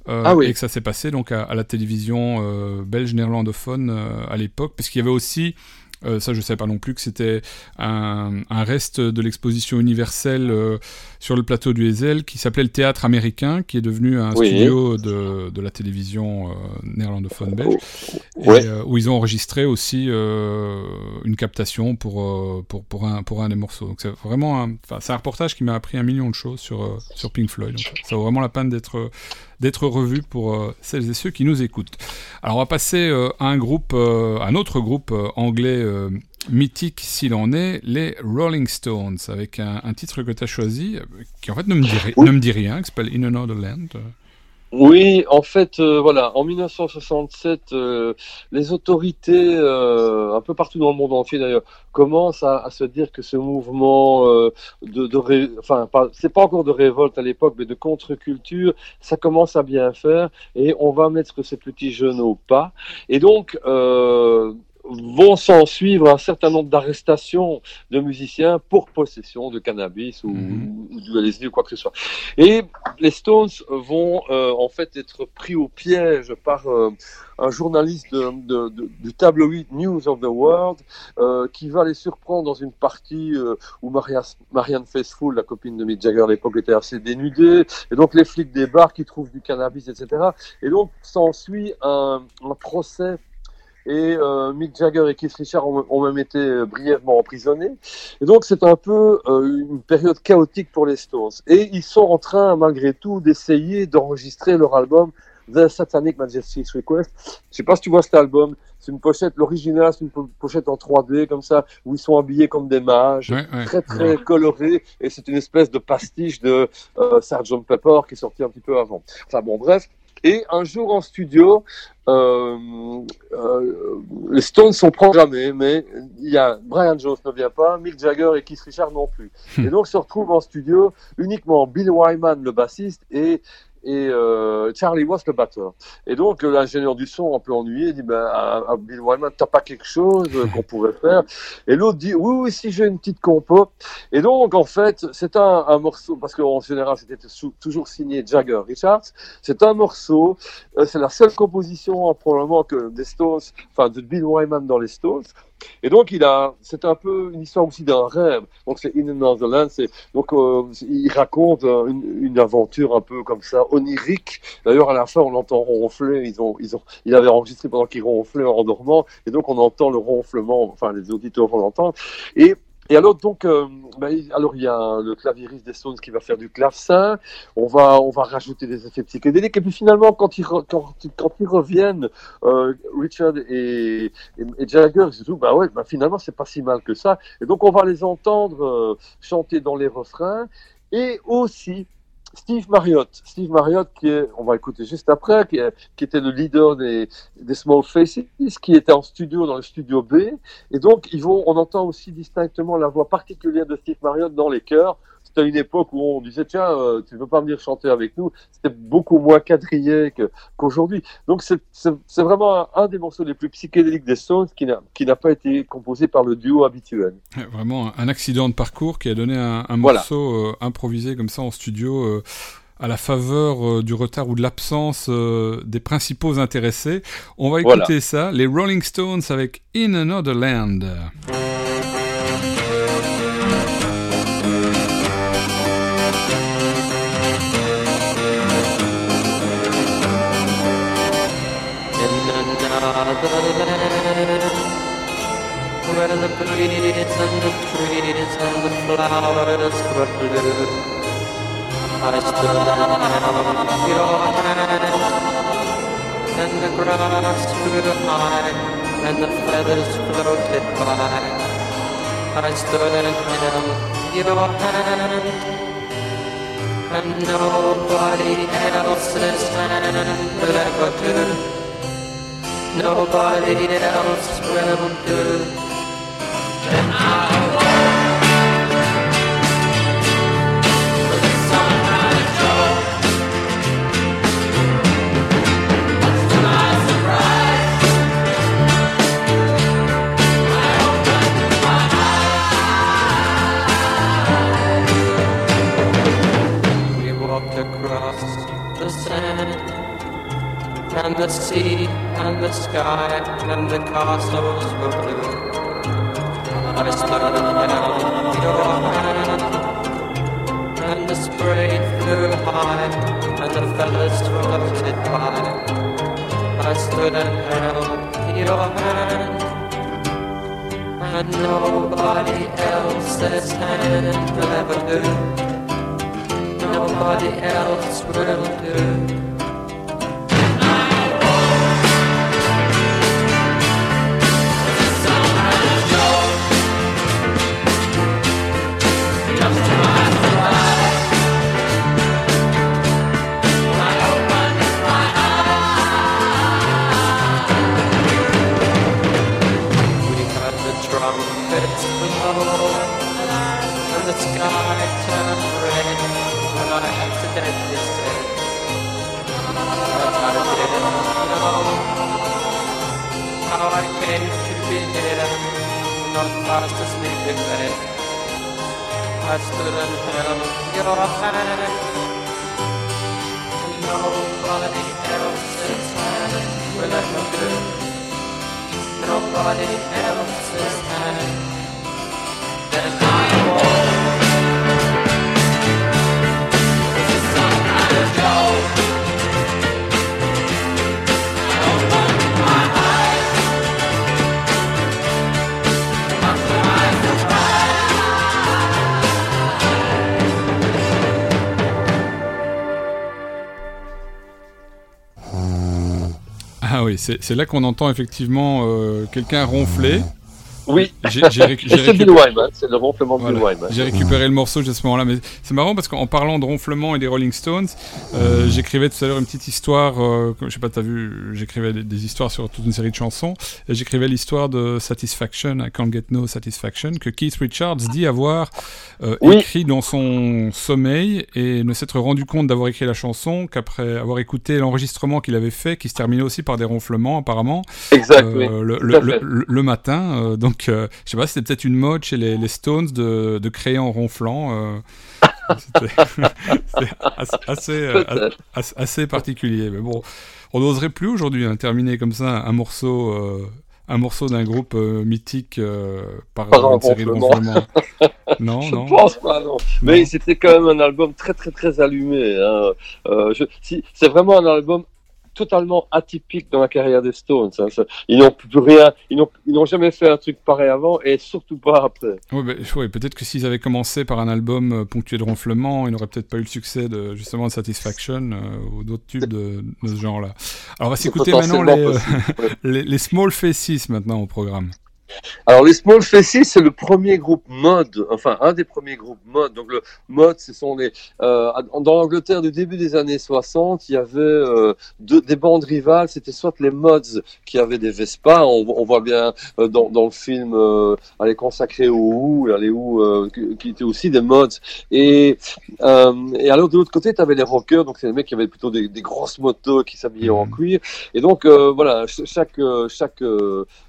Ah oui. Et que ça s'est passé donc à, à la télévision belge néerlandophone à l'époque, parce qu'il y avait aussi ça, je ne savais pas non plus que c'était un, un reste de l'exposition universelle sur le plateau du Ezel qui s'appelait le Théâtre américain, qui est devenu un Oui. studio de, de la télévision euh, néerlandophone belge, et, euh, où ils ont enregistré aussi euh, une captation pour, pour, pour, un, pour un des morceaux. Donc c'est vraiment un, c'est un reportage qui m'a appris un million de choses sur, sur Pink Floyd. Donc, ça vaut vraiment la peine d'être d'être revu pour euh, celles et ceux qui nous écoutent. Alors on va passer euh, à un groupe, euh, un autre groupe anglais mythique s'il en est, les Rolling Stones, avec un, un titre que tu as choisi, qui en fait ne me dit, ri- Oui. ne me dit rien, qui s'appelle In Another Land. Oui, en fait, euh, voilà, en 1967, euh, les autorités, euh, un peu partout dans le monde entier d'ailleurs, commencent à, à se dire que ce mouvement de, de ré- enfin, c'est pas encore de révolte à l'époque, mais de contre-culture, ça commence à bien faire, et on va mettre ces petits jeunes au pas. Et donc, vont s'en suivre un certain nombre d'arrestations de musiciens pour possession de cannabis ou, Mhm. ou du LSD ou quoi que ce soit. Et les Stones vont euh, en fait être pris au piège par euh, un journaliste de, de- de- du tabloïd News of the World euh, qui va les surprendre dans une partie euh, où Maria, Marianne Faithfull, la copine de Mick Jagger à l'époque, était assez dénudée. Et donc les flics des bars qui trouvent du cannabis, etc. Et donc s'ensuit un, un procès. Et euh, Mick Jagger et Keith Richards ont, ont même été euh, brièvement emprisonnés. Et donc c'est un peu euh, une période chaotique pour les Stones. Et ils sont en train, malgré tout, d'essayer d'enregistrer leur album The Satanic Majesty's Request. Je sais pas si tu vois cet album. C'est une pochette, l'original, c'est une po- pochette en 3D comme ça, où ils sont habillés comme des mages, Ouais, ouais. très très coloré. Et c'est une espèce de pastiche de euh, Sgt Pepper qui est sorti un petit peu avant. Enfin bon, bref. Et un jour en studio, euh, euh, les Stones sont programmés, mais il y a Brian Jones ne vient pas, Mick Jagger et Keith Richards non plus. Et donc se retrouvent en studio uniquement Bill Wyman, le bassiste, et et euh, Charlie Watts, le batteur. Et donc euh, l'ingénieur du son, un peu ennuyé, dit ben, à, à Bill Wyman, t'as pas quelque chose euh, qu'on pourrait faire? Et l'autre dit oui, oui, si j'ai une petite compo. Et donc en fait, c'est un, morceau parce qu'en général c'était toujours signé Jagger Richards. C'est un morceau, euh, c'est la seule composition hein, probablement que des Stones, enfin de Bill Wyman dans les Stones. Et donc il a, c'est un peu une histoire aussi d'un rêve. Donc c'est In Another Land, c'est donc euh, il raconte euh, une, une aventure un peu comme ça onirique. D'ailleurs à la fin on l'entend ronfler. Ils ont, ils ont, il avait enregistré pendant qu'il ronflait en dormant, et donc on entend le ronflement. Enfin les auditeurs vont l'entendre. Et et alors donc, euh, il- alors il y a le claviériste des Stones qui va faire du clavecin. On va, on va rajouter des effets psychédéliques. Et puis finalement, quand ils, quand, quand ils reviennent, euh, Richard et, et, et Jagger, ils se disent, bah ouais, bah finalement c'est pas si mal que ça. Et donc on va les entendre euh, chanter dans les refrains. Et aussi Steve Marriott, Steve Marriott qui est, on va écouter juste après, qui, était le leader des, des Small Faces, qui était en studio dans le studio B. Et donc, ils vont, on entend aussi distinctement la voix particulière de Steve Marriott dans les chœurs. C'était une époque où on disait, tiens, euh, tu veux pas venir chanter avec nous? C'était beaucoup moins quadrillé qu'aujourd'hui. Donc, c'est vraiment un, un des morceaux les plus psychédéliques des Stones qui n'a qui n'a pas été composé par le duo habituel. Vraiment un accident de parcours qui a donné un, un Voilà. morceau euh, improvisé comme ça en studio euh, à la faveur euh, du retard ou de l'absence euh, des principaux intéressés. On va écouter Voilà. ça, les Rolling Stones avec In Another Land. Breeze and the trees and the flowers were blue. I stood and held your hand, and the grass grew high, and the feathers floated by. I stood and held your hand, and nobody else's hand will ever do. Nobody else will do. And the sea and the sky and the castles were blue. I stood and held how, how I came to be here, not fast asleep in bed. I stood and held your hand, and nobody else's hand will ever do. Nobody else's hand. Then I Oui, c'est c'est là qu'on entend effectivement euh, quelqu'un ronfler. Oui, c'est Bill récup- Wyman, c'est le ronflement de Voilà. Wyman. J'ai récupéré le morceau à ce moment-là, mais c'est marrant parce qu'en parlant de ronflement et des Rolling Stones, euh, j'écrivais tout à l'heure une petite histoire, euh, je sais pas, t'as vu, j'écrivais des, des histoires sur toute une série de chansons, et j'écrivais l'histoire de Satisfaction, I Can't Get No Satisfaction, que Keith Richards dit avoir euh, Oui. écrit dans son sommeil et ne s'être rendu compte d'avoir écrit la chanson qu'après avoir écouté l'enregistrement qu'il avait fait, qui se terminait aussi par des ronflements apparemment, Exact, euh, oui. le, le- le- le matin. euh, donc, euh, je sais pas, c'était peut-être une mode chez les, les Stones de, de créer en ronflant. euh, c'était assez, assez, euh, assez- particulier. Mais bon, on n'oserait plus aujourd'hui hein, terminer comme ça un morceau. un morceau d'un groupe euh, mythique euh, par, un une série de. Non, Je non. pense pas, non. Mais c'était quand même un album très, très, très allumé. Hein. Euh, c'est vraiment un album totalement atypique dans la carrière des Stones. hein. Ils n'ont plus rien, ils n'ont, jamais fait un truc pareil avant et surtout pas après. Bah, ouais, peut-être que s'ils avaient commencé par un album euh, ponctué de ronflements, ils n'auraient peut-être pas eu le succès de justement de Satisfaction euh, ou d'autres tubes de, de ce genre-là. Alors on va s'écouter maintenant les, euh, possible, ouais. les, les Small Faces maintenant au programme. Alors les Small Faces, c'est le premier groupe mode, enfin un des premiers groupes mode. Donc le mode, ce sont les euh, dans l'Angleterre du début des années 60, il y avait euh, deux, des bandes rivales. C'était soit les mods qui avaient des Vespa, on, on voit bien euh, dans, dans le film, euh, allez consacré aux Who, les Who, euh, qui, étaient aussi des mods. Et euh, et alors de l'autre côté, tu avais les rockers, donc c'est les mecs qui avaient plutôt des, des grosses motos qui s'habillaient en Mhm. cuir. Et donc euh, voilà, ch- chaque euh, chaque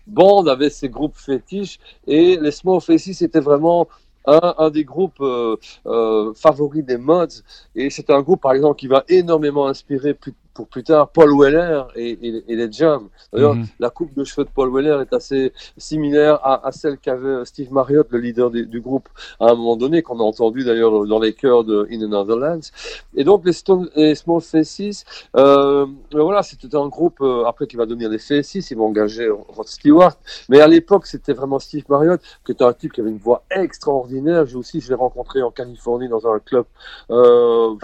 bande avait ses groupes fétiches et les Small Faces c'était vraiment un, un des groupes euh, euh, favoris des mods. Et c'est un groupe par exemple qui va énormément inspirer plus, pour plus tard Paul Weller et, et- et les Jams. D'ailleurs, Mhm. la coupe de cheveux de Paul Weller est assez similaire à, à celle qu'avait Steve Marriott, le leader du, du groupe, à un moment donné, qu'on a entendu d'ailleurs dans les chœurs de In Another Lands. Et donc les, Stone, les Small Faces, euh, voilà, c'était un groupe euh, après qui va devenir les Faces, ils vont engager Rod Stewart, mais à l'époque c'était vraiment Steve Marriott, qui était un type qui avait une voix extraordinaire. J'ai aussi, je l'ai rencontré en Californie dans un club euh,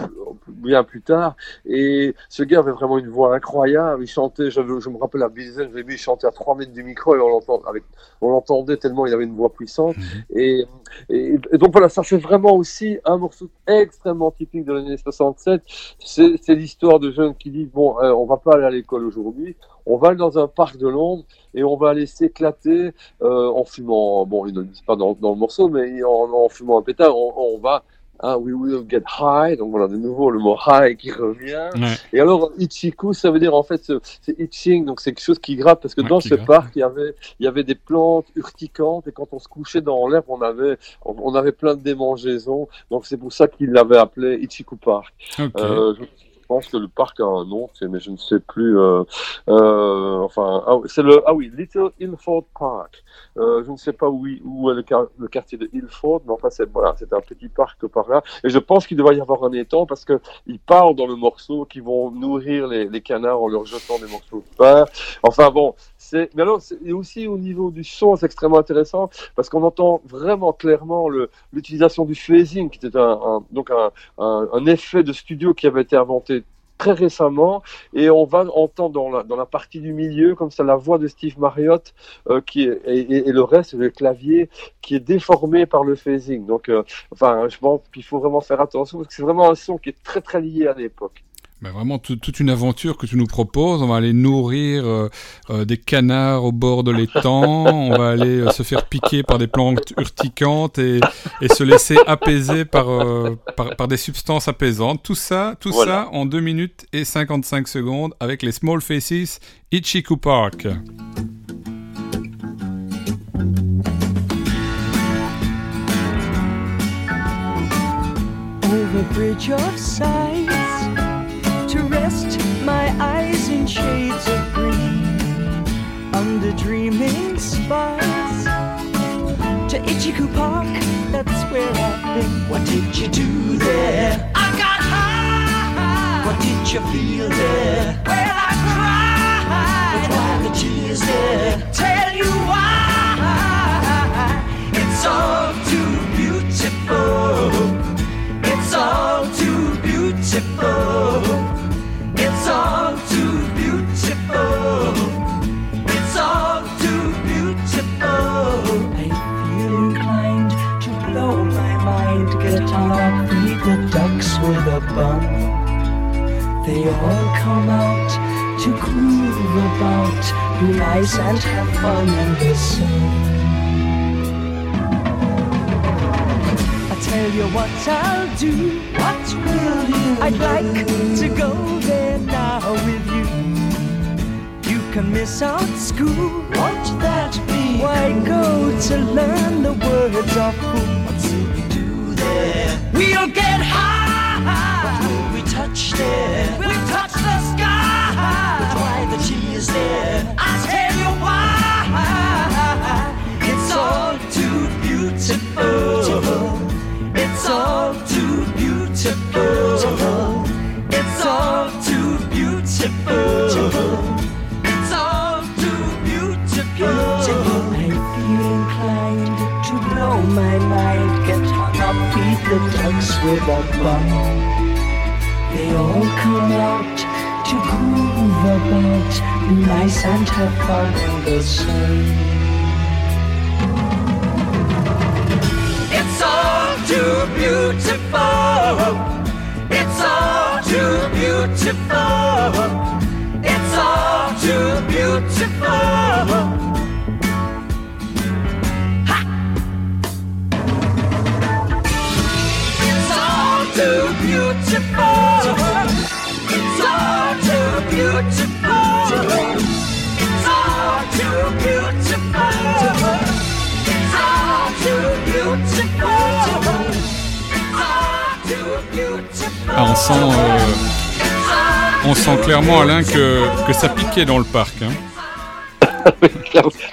bien plus tard, et ce gars avait vraiment une voix incroyable. Il chantait, je, je me rappelle à Bizen, j'ai vu, il chantait à 3 mètres du micro et on l'entend avec, on l'entendait tellement il avait une voix puissante. Et, et, et donc voilà, ça fait vraiment aussi un morceau extrêmement typique de l'année 67. C'est c'est l'histoire de jeunes qui disent bon, euh, on va pas aller à l'école aujourd'hui, on va aller dans un parc de Londres et on va aller s'éclater euh, en fumant. Bon, ils ne disent pas dans, dans le morceau, mais en, en fumant un pétard, on, on va. Ah, we will get high. Donc voilà, de nouveau le mot high qui revient. Ouais. Et alors, Ichiku, ça veut dire en fait, c'est- itching, donc c'est quelque chose qui gratte, parce que Ouais, dans ce parc, il y avait, il y avait des plantes urticantes, et quand on se couchait dans l'herbe, on avait, on on avait plein de démangeaisons, donc c'est pour ça qu'ils l'avaient appelé Ichiku Park. Euh, je pense que le parc a un nom, mais je ne sais plus. Euh, euh, enfin, ah, c'est le ah oui, Little Ilford Park. Euh, je ne sais pas où, où est le, quar- le quartier de Ilford, mais enfin c'est voilà, c'est un petit parc par là. Et je pense qu'il doit y avoir un étang parce que ils parlent dans le morceau qu'ils vont nourrir les canards en leur jetant des morceaux de pain. Enfin bon, mais alors c'est et aussi au niveau du son, c'est extrêmement intéressant parce qu'on entend vraiment clairement l'utilisation du phasing, qui était un, donc un, effet de studio qui avait été inventé très récemment. Et on va entendre dans la, partie du milieu comme ça la voix de Steve Marriott euh, et le reste le clavier qui est déformé par le phasing donc euh, enfin je pense qu'il faut vraiment faire attention parce que c'est vraiment un son qui est très très lié à l'époque ben, vraiment toute une aventure que tu nous proposes. On va aller nourrir euh, euh, des canards au bord de l'étang. On va aller euh, se faire piquer par des plantes urticantes et, se laisser apaiser par, par, des substances apaisantes. Tout ça, tout ça en 2 minutes et 55 secondes avec les Small Faces Ichiku Park. Eyes in shades of green under dreaming spires to Ichiku Park. That's where I've been. What did you do there? I got high. What did you feel there? Well, I cried. But why the tears there? Tell you why. It's all too beautiful. It's all too beautiful. The ducks with a bun. They all come out to groove about, be nice and have fun in the sun. I tell you what I'll do. What will you? I'd like to go there now with you. You can miss out school. Won't that be? Why go to learn the words of who? What will we do there? We'll get high. What will we touch there? We'll touch the sky. But why the tears there? I'll tell you why. It's all too beautiful. It's all too beautiful. It's all too beautiful. It's all too beautiful. I feel inclined to blow my mind, get hung up, feed the ducks with a bun. They all come out to groove about, nice and have fun in the sun. It's all too beautiful. It's all too beautiful. It's all too beautiful. On sent, on sent clairement Alain que, que ça piquait dans le parc. hein.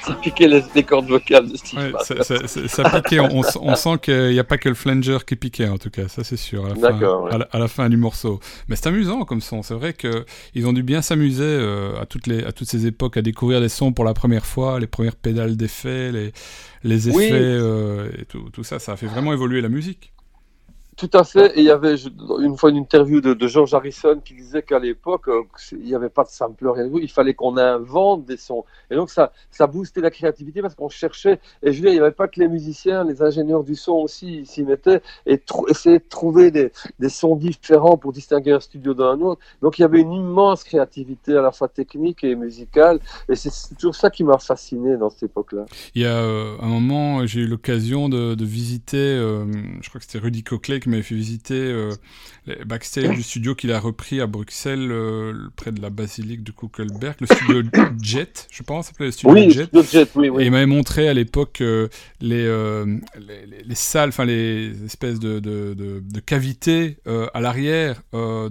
Ça piquait les, les cordes vocales de Steve. Ouais, ça, ça- ça- ça piquait. On, on sent qu'il n'y a pas que le flanger qui piquait, en tout cas, ça c'est sûr, à la, fin, D'accord, ouais. à, la, à la fin du morceau. Mais c'est amusant comme son. C'est vrai qu'ils ont dû bien s'amuser euh, à, toutes les, à toutes ces époques à découvrir des sons pour la première fois, les premières pédales d'effets, les, les effets Oui. euh, et tout, tout ça. Ça a fait vraiment évoluer la musique. Tout à fait. Et il y avait une fois une interview de, de George Harrison qui disait qu'à l'époque, euh, il n'y avait pas de sampler, il fallait qu'on invente des sons. Et donc ça, ça boostait la créativité parce qu'on cherchait. Et je veux dire, il n'y avait pas que les musiciens, les ingénieurs du son aussi s'y mettaient et essayaient de trouver des, sons différents pour distinguer un studio d'un autre. Donc il y avait une immense créativité à la fois technique et musicale. Et c'est toujours ça qui m'a fasciné dans cette époque-là. Il y a euh, un moment, j'ai eu l'occasion de, visiter, euh, je crois que c'était Rudy Cochlet qui m'avait fait visiter euh, les backstage du studio qu'il a repris à Bruxelles, euh, près de la basilique de Kuckelberg, le studio Jet, je pense, s'appelait le studio Oui, Jet. le jet, oui, Et il m'avait montré à l'époque euh, les, les, les- les salles, enfin les espèces de, de, de, de cavités à l'arrière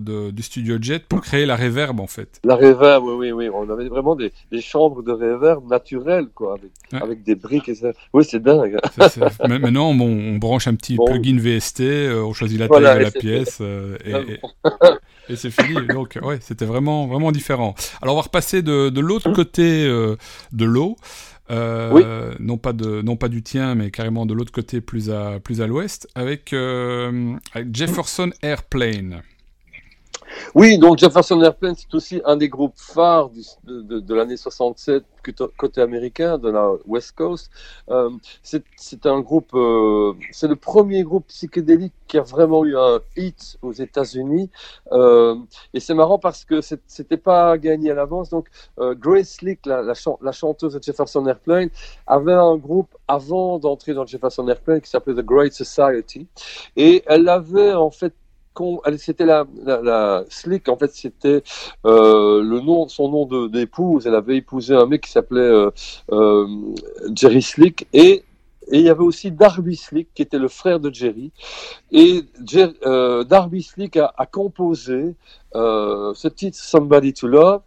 du studio Jet pour créer la réverb en fait. La reverb, oui, oui, oui. On avait vraiment des, des chambres de reverb naturelles, quoi, avec, Ouais. avec des briques et ça. Oui, c'est dingue. Maintenant, bon, on branche un petit Bon. plugin VST, euh, on choisit la Voilà, taille de la pièce euh, et, et- et c'est fini. Donc, ouais, c'était vraiment, vraiment différent. Alors, on va repasser de, de l'autre côté euh, de l'eau. Euh, Oui. non pas de non pas du tien mais carrément de l'autre côté plus à plus à l'ouest avec, euh, avec Jefferson Airplane Oui, donc Jefferson Airplane, c'est aussi un des groupes phares de, l'année 67 côté- américain, de la West Coast. Euh, c'est un groupe, euh, c'est le premier groupe psychédélique qui a vraiment eu un hit aux États-Unis. Euh, et c'est marrant parce que c'était pas gagné à l'avance. Donc Grace Slick, la, la, chan- la chanteuse de Jefferson Airplane, avait un groupe avant d'entrer dans Jefferson Airplane qui s'appelait The Great Society. Et elle avait en fait c'était la, Slick, en fait, c'était euh, le nom, son nom d'épouse. Elle avait épousé un mec qui s'appelait euh, euh, Jerry Slick et il y avait aussi Darby Slick, qui était le frère de Jerry. Et Darby Slick a, composé ce titre Somebody to Love.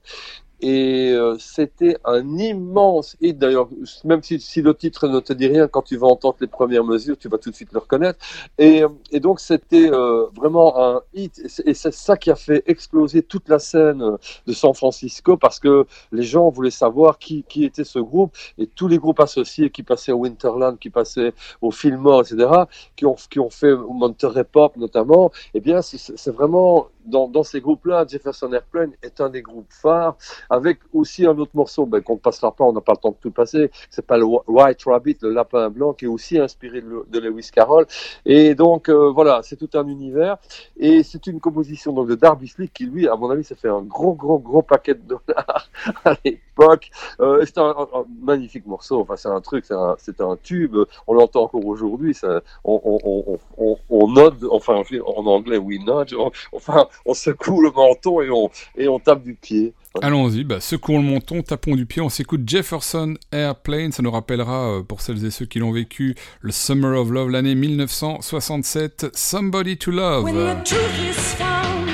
Et euh, c'était un immense hit. D'ailleurs, même si, si le titre ne te dit rien, quand tu vas entendre les premières mesures, tu vas tout de suite le reconnaître. Et, euh, et donc, c'était euh, vraiment un hit. Et c'est- ça qui a fait exploser toute la scène euh, de San Francisco parce que les gens voulaient savoir qui, qui était ce groupe. Et tous les groupes associés qui passaient au Winterland, qui passaient au Fillmore, etc., qui ont, qui ont fait Monterey Pop notamment, eh bien, c'est vraiment dans, dans ces groupes-là, Jefferson Airplane est un des groupes phares, avec aussi un autre morceau ben, qu'on ne passera pas, on n'a pas le temps de tout passer, qui s'appelle Wh- White Rabbit, le lapin blanc, qui est aussi inspiré de, le- de Lewis Carroll. Et donc, euh, voilà, c'est tout un univers. Et c'est une composition donc, de Darby Slick qui, lui, à mon avis, s'est fait un gros, gros, gros paquet de dollars à l'époque. Euh, c'est un, magnifique morceau, enfin, c'est un truc, c'est un, un tube, on l'entend encore aujourd'hui, ça- on, on, on, on, node, enfin, en anglais, we nudge, enfin, on secoue le menton et on, et on tape du pied. Allons-y, bah, secouons le menton, tapons du pied, on s'écoute Jefferson Airplane, ça nous rappellera, euh, pour celles et ceux qui l'ont vécu, le Summer of Love, l'année 1967, Somebody to Love. When the truth is found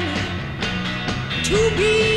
to be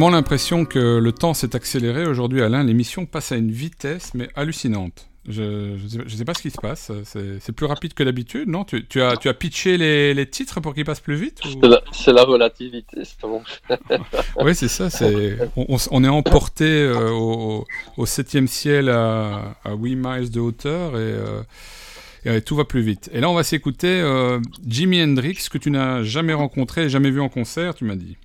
vraiment l'impression que le temps s'est accéléré aujourd'hui, Alain. L'émission passe à une vitesse, mais hallucinante. Je je sais, pas ce qui se passe. C'est plus rapide que d'habitude, non? Tu, tu as, tu as pitché les, les titres pour qu'ils passent plus vite ou- C'est la, relativité, c'est bon. Oui, c'est ça. C'est on, on est emporté euh, au, au septième ciel à, à 8 miles de hauteur et, euh, et, tout va plus vite. Et là, on va s'écouter euh, Jimi Hendrix que tu n'as jamais rencontré, jamais vu en concert, tu m'as dit.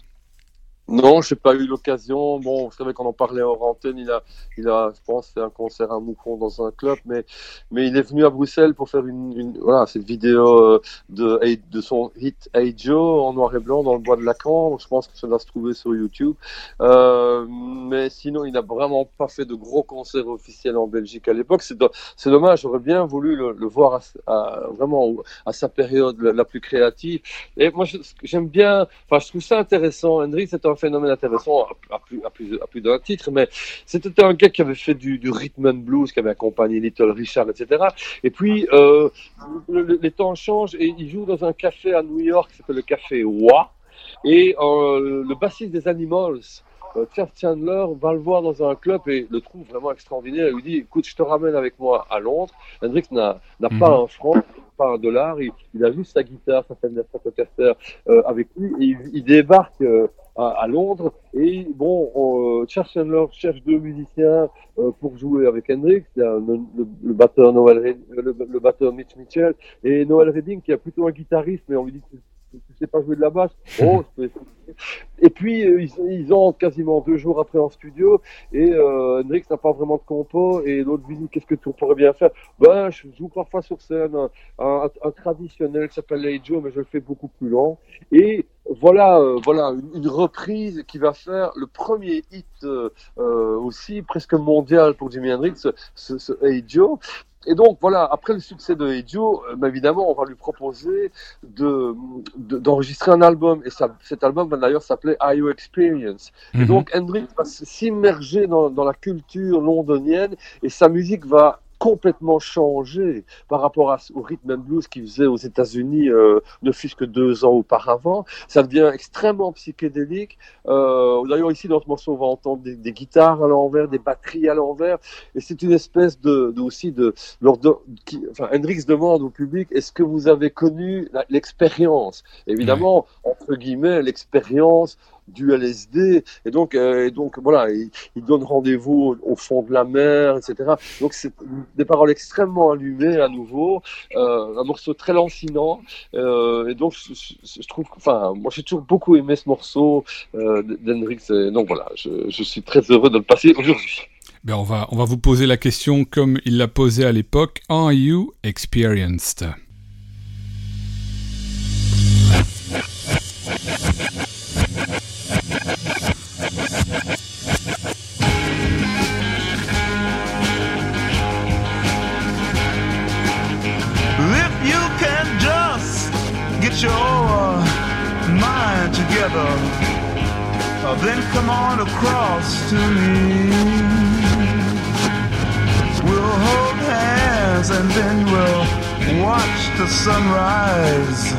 Non, je n'ai pas eu l'occasion. Bon, vous savez qu'on en parlait hors antenne. Il a, il a, je pense, fait un concert à Moucron dans un club, mais, mais il est venu à Bruxelles pour faire une, une voilà, cette vidéo euh, de, de son hit Hey Joe en noir et blanc dans le bois de Lacan. Je pense que ça doit se trouver sur YouTube. Euh, mais sinon, il n'a vraiment pas fait de gros concerts officiels en Belgique à l'époque. C'est, c'est dommage. J'aurais bien voulu le, le voir à, vraiment à sa période la, plus créative. Et moi, j'aime bien. Enfin, je trouve ça intéressant. Hendrix, c'est un phénomène intéressant à, à plus, à, plus, à plus d'un titre, mais c'était un gars qui avait fait du, rhythm and blues, qui avait accompagné Little Richard, etc. Et puis, euh, le- le- les temps changent et il joue dans un café à New York qui le Café Wa. Et euh, le bassiste des Animals, euh, Jeff Chandler, va le voir dans un club et le trouve vraiment extraordinaire. Il lui dit Écoute, je te ramène avec moi à Londres. Hendrix n'a n'a Mhm. pas un franc, pas un dollar. Il, il a juste sa guitare, sa Fender Stratocaster euh, avec lui et il, il débarque euh, à, à Londres. Et bon, on, euh, Jeff Chandler cherche deux musiciens euh, pour jouer avec Hendrix. Il y a le, le- le batteur Noel le, le batteur Mitch Mitchell et Noel Redding qui est plutôt un guitariste, mais on lui dit tu, sais pas jouer de la basse. Oh, je peux essayer. Et puis euh, ils, ils entrent quasiment deux jours après en studio et euh, Hendrix n'a pas vraiment de compo et l'autre lui dit qu'est-ce que tu pourrais bien faire? Ben je joue parfois sur scène un, un, un traditionnel qui s'appelle Hey Joe mais je le fais beaucoup plus lent et voilà euh, voilà une, une reprise qui va faire le premier hit euh, aussi presque mondial pour Jimi Hendrix ce, ce, ce Hey Joe et donc voilà, après le succès de Joe, euh, bah, évidemment, on va lui proposer de de- d'enregistrer un album. Et ça, cet album va d'ailleurs s'appeler Are You Experience. Et Mhm. donc Hendrix va s'immerger dans, dans la culture londonienne et sa musique va complètement changer par rapport à, au rhythm and blues qu'il faisait aux États-Unis euh, ne fût-ce que deux ans auparavant. Ça devient extrêmement psychédélique. Euh, D'ailleurs, ici, dans ce morceau, on va entendre des, des guitares à l'envers, des batteries à l'envers. Et c'est une espèce de, de- aussi de. lors de- qui, enfin, Hendrix demande au public est-ce que vous avez connu l'expérience? Évidemment, entre guillemets, l'expérience du LSD. Et donc, euh, et donc voilà, il, donne rendez-vous au, fond de la mer, etc. Donc, c'est des paroles extrêmement allumées à nouveau, euh, un morceau très lancinant. Euh, et donc, je, trouve, enfin, moi, j'ai toujours beaucoup aimé ce morceau euh, d'Hendrix. Donc voilà, je, je suis très heureux de le passer aujourd'hui. Ben, on, va, on va vous poser la question comme il l'a posée à l'époque. Are you experienced? Your mind together, then come on across to me. We'll hold hands and then we'll watch the sunrise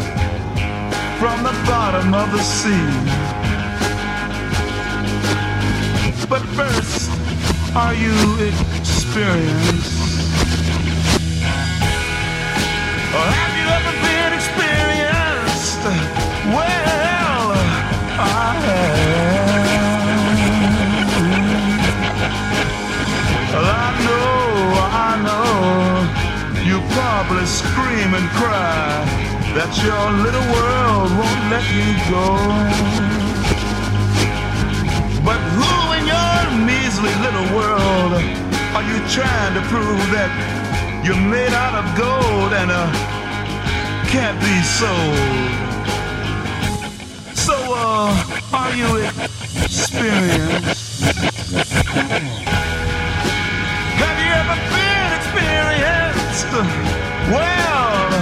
from the bottom of the sea. But first, are you experienced? Or have you ever? Well, I. Well, I know, I know. You probably scream and cry that your little world won't let you go. But who in your measly little world are you trying to prove that you're made out of gold and uh, can't be sold? Uh, are you experienced? Have you ever been experienced? Well,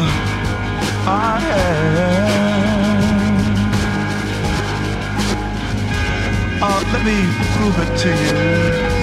I have. Uh, let me prove it to you.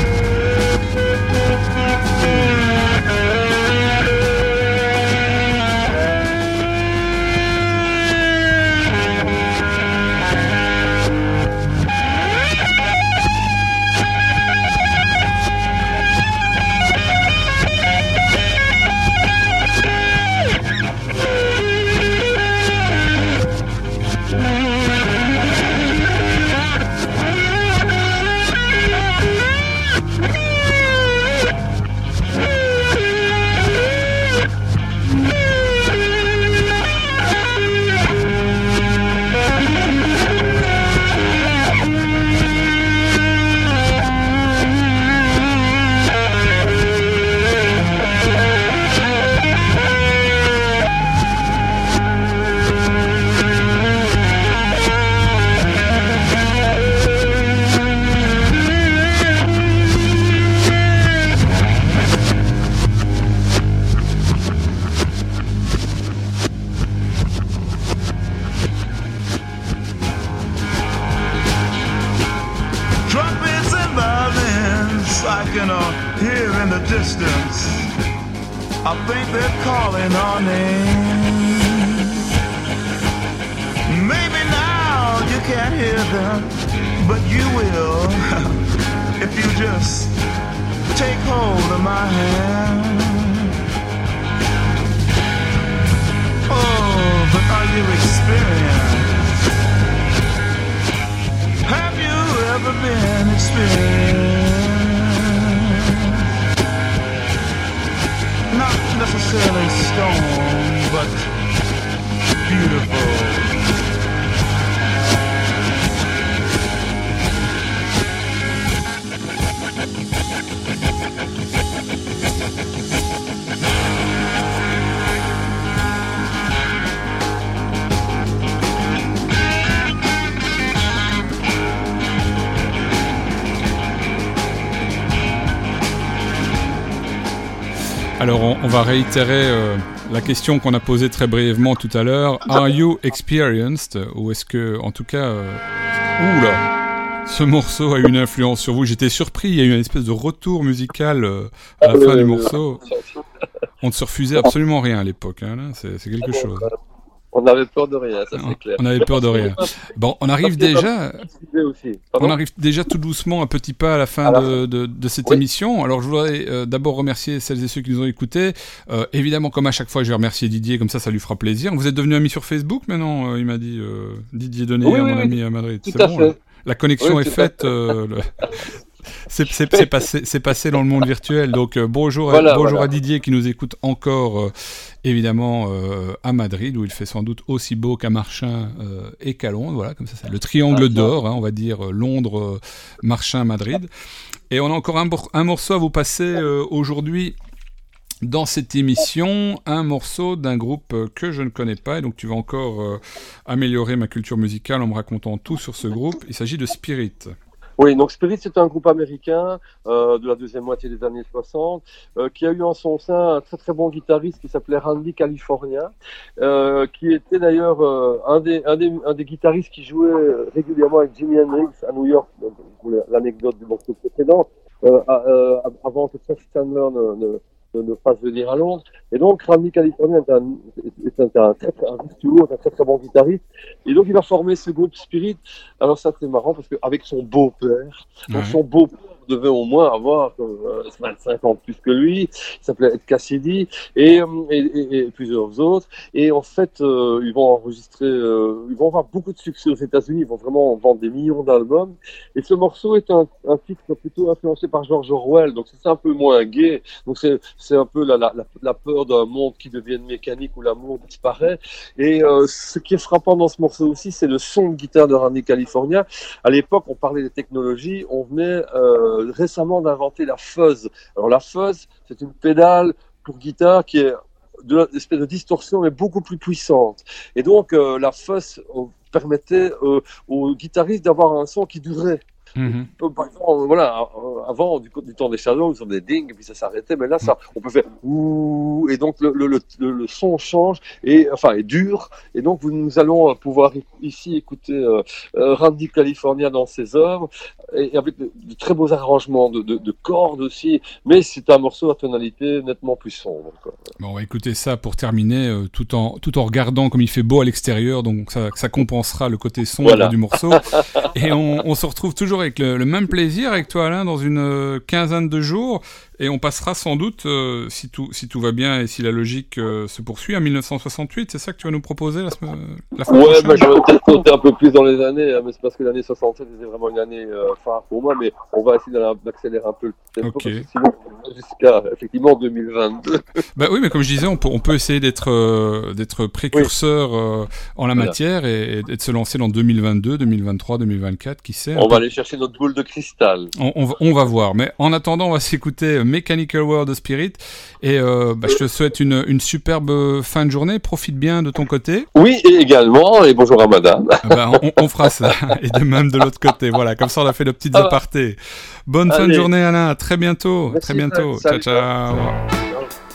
Réitérer euh, la question qu'on a posée très brièvement tout à l'heure. Are you experienced? Ou est-ce que, en tout cas, euh... oula, ce morceau a eu une influence sur vous? J'étais surpris, il y a eu une espèce de retour musical euh, à la fin du morceau. On ne se refusait absolument rien à l'époque, hein, c'est c'est quelque chose. On avait peur de rien, ça c'est clair. On avait peur de rien. Bon, on arrive déjà... On arrive déjà tout doucement, un petit pas à la fin de, de- de cette Oui. émission. Alors, je voudrais euh, d'abord remercier celles et ceux qui nous ont écoutés. Euh, évidemment, comme à chaque fois, je vais remercier Didier, comme ça, ça lui fera plaisir. Vous êtes devenu ami sur Facebook maintenant, euh, il m'a dit Didier Denet, Oui, oui, mon ami à Madrid. tout C'est à bon, fait. La connexion est faite. le- C'est passé, dans le monde virtuel. Donc euh, bonjour, à- bonjour voilà. à Didier qui nous écoute encore, euh, évidemment euh, à Madrid où il fait sans doute aussi beau qu'à Marchin et qu'à Londres. Voilà, comme ça, le triangle d'or, hein, on va dire Londres, Marchin, Madrid. Et on a encore un, un morceau à vous passer aujourd'hui. Dans cette émission, un morceau d'un groupe que je ne connais pas, et donc tu vas encore améliorer ma culture musicale en me racontant tout sur ce groupe. Il s'agit de Spirit. Oui, donc Spirit, c'est un groupe américain euh, de la deuxième moitié des années 60 euh, qui a eu en son sein un très très bon guitariste qui s'appelait Randy California, euh, qui était d'ailleurs euh, un, des, un, des, un des guitaristes qui jouait régulièrement avec Jimi Hendrix à New York, l'anecdote du morceau précédent, euh, euh, avant que Seth Chandler ne, ne, ne, ne fasse venir à Londres. Et donc Randy California est un, est un, est un très, un virtuose, un très très bon guitariste. Et donc il a formé ce groupe Spirit. Alors ça c'est marrant parce qu'avec son beau-père, Ouais. son beau-père devait au moins avoir euh, 25 ans plus que lui. Il s'appelait Ed Cassidy et, euh, plusieurs autres. Et en fait, euh, ils vont enregistrer, euh, ils vont avoir beaucoup de succès aux États-Unis. Ils vont vraiment vendre des millions d'albums. Et ce morceau est un, titre plutôt influencé par George Orwell. Donc c'est un peu moins gay. Donc c'est un peu la, la, peur d'un monde qui devienne mécanique où l'amour disparaît. Et ce qui est frappant dans ce morceau aussi, c'est le son de guitare de Randy California. À l'époque, on parlait des technologies. On venait récemment d'inventer la fuzz. Alors la fuzz, c'est une pédale pour guitare qui est de l'espèce de distorsion mais beaucoup plus puissante. Et donc euh, la fuzz euh, permettait euh, aux guitaristes d'avoir un son qui durait. Mhm. Euh, Par exemple, voilà, euh, avant du, du temps des Shadows, on des ding et puis ça s'arrêtait, mais là, ça, on peut faire ouh, et donc le, le, le, son change et enfin est dur, et donc nous allons euh, pouvoir ici écouter euh, euh, Randy California dans ses œuvres et, et avec de, de très beaux arrangements de, de, de cordes aussi, mais c'est un morceau à tonalité nettement plus sombre. quoi. Bon, on va écouter ça pour terminer, euh, tout, en, tout en regardant comme il fait beau à l'extérieur, donc ça, ça compensera le côté sombre Voilà. du morceau. Et on, on se retrouve toujours avec le, le même plaisir avec toi Alain dans une euh, quinzaine de jours, et on passera sans doute, euh, si, tout, si tout va bien et si la logique euh, se poursuit, à 1968, c'est ça que tu vas nous proposer la, semaine- la fois Ouais, bah, je vais peut-être sauter un peu plus dans les années, hein, mais c'est parce que l'année 67 était vraiment une année euh, phare pour moi, mais on va essayer d'accélérer un peu le tempo, Ok. parce que sinon, jusqu'à effectivement 2022. Bah oui, mais comme je disais, on peut, on peut essayer d'être d'être précurseur en la Voilà. matière et, et de se lancer dans 2022, 2023, 2024, qui sait. On va aller chercher notre boule de cristal. On, on va, on va voir. Mais en attendant, on va s'écouter Mechanical World of Spirit. Et euh, bah, je te souhaite une, une superbe fin de journée. Profite bien de ton côté. Oui, et également, et bonjour à madame. Ah bah, on, on fera ça. Et de même de l'autre côté. Voilà, comme ça, on a fait de petites Ah apartés. Bonne fin de journée, Alain. À très bientôt. Merci, très bientôt. salut, ciao, ciao.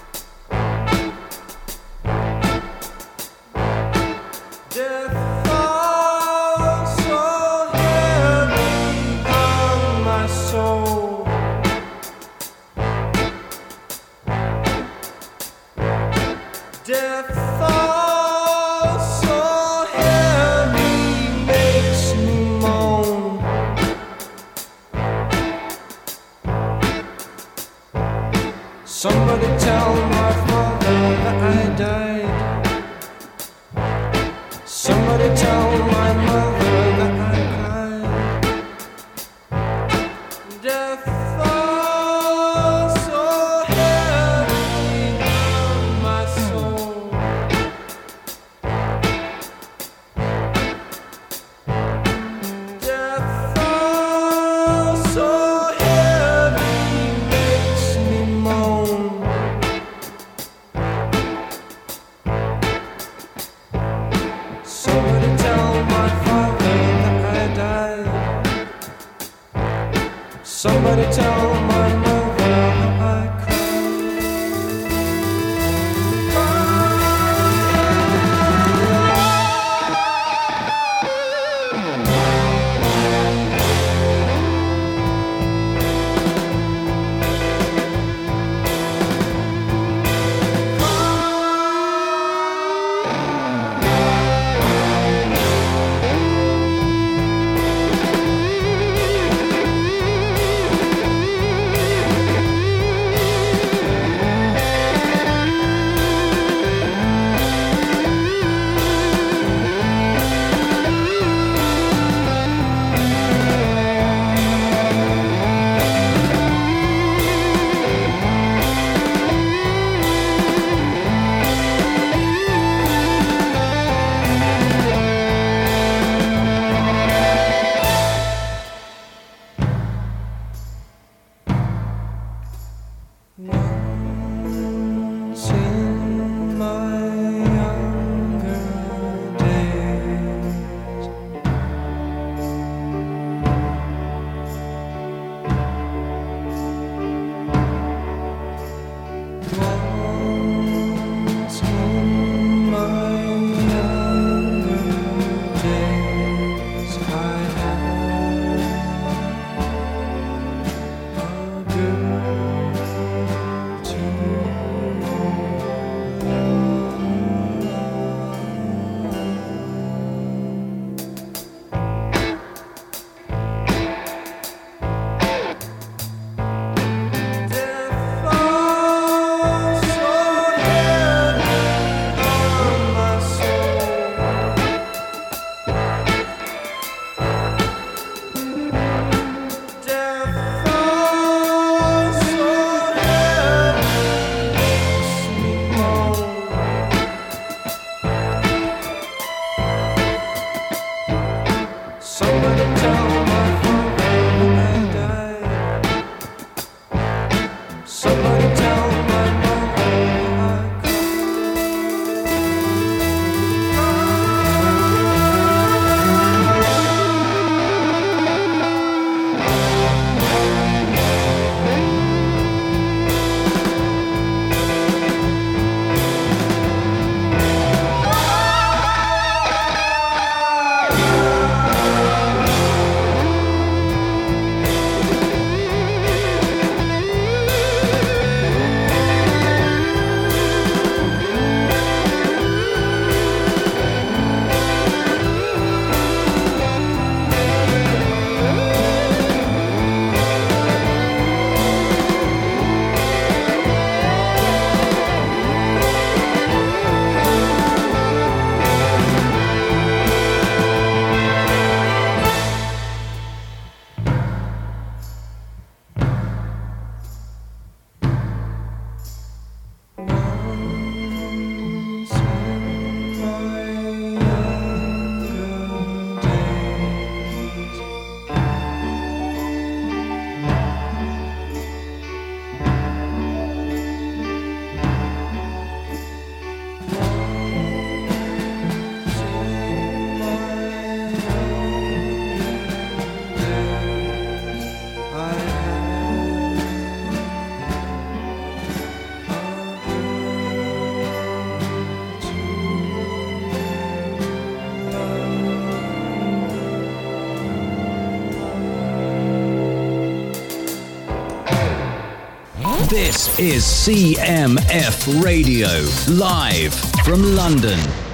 Is CMF Radio, live from London.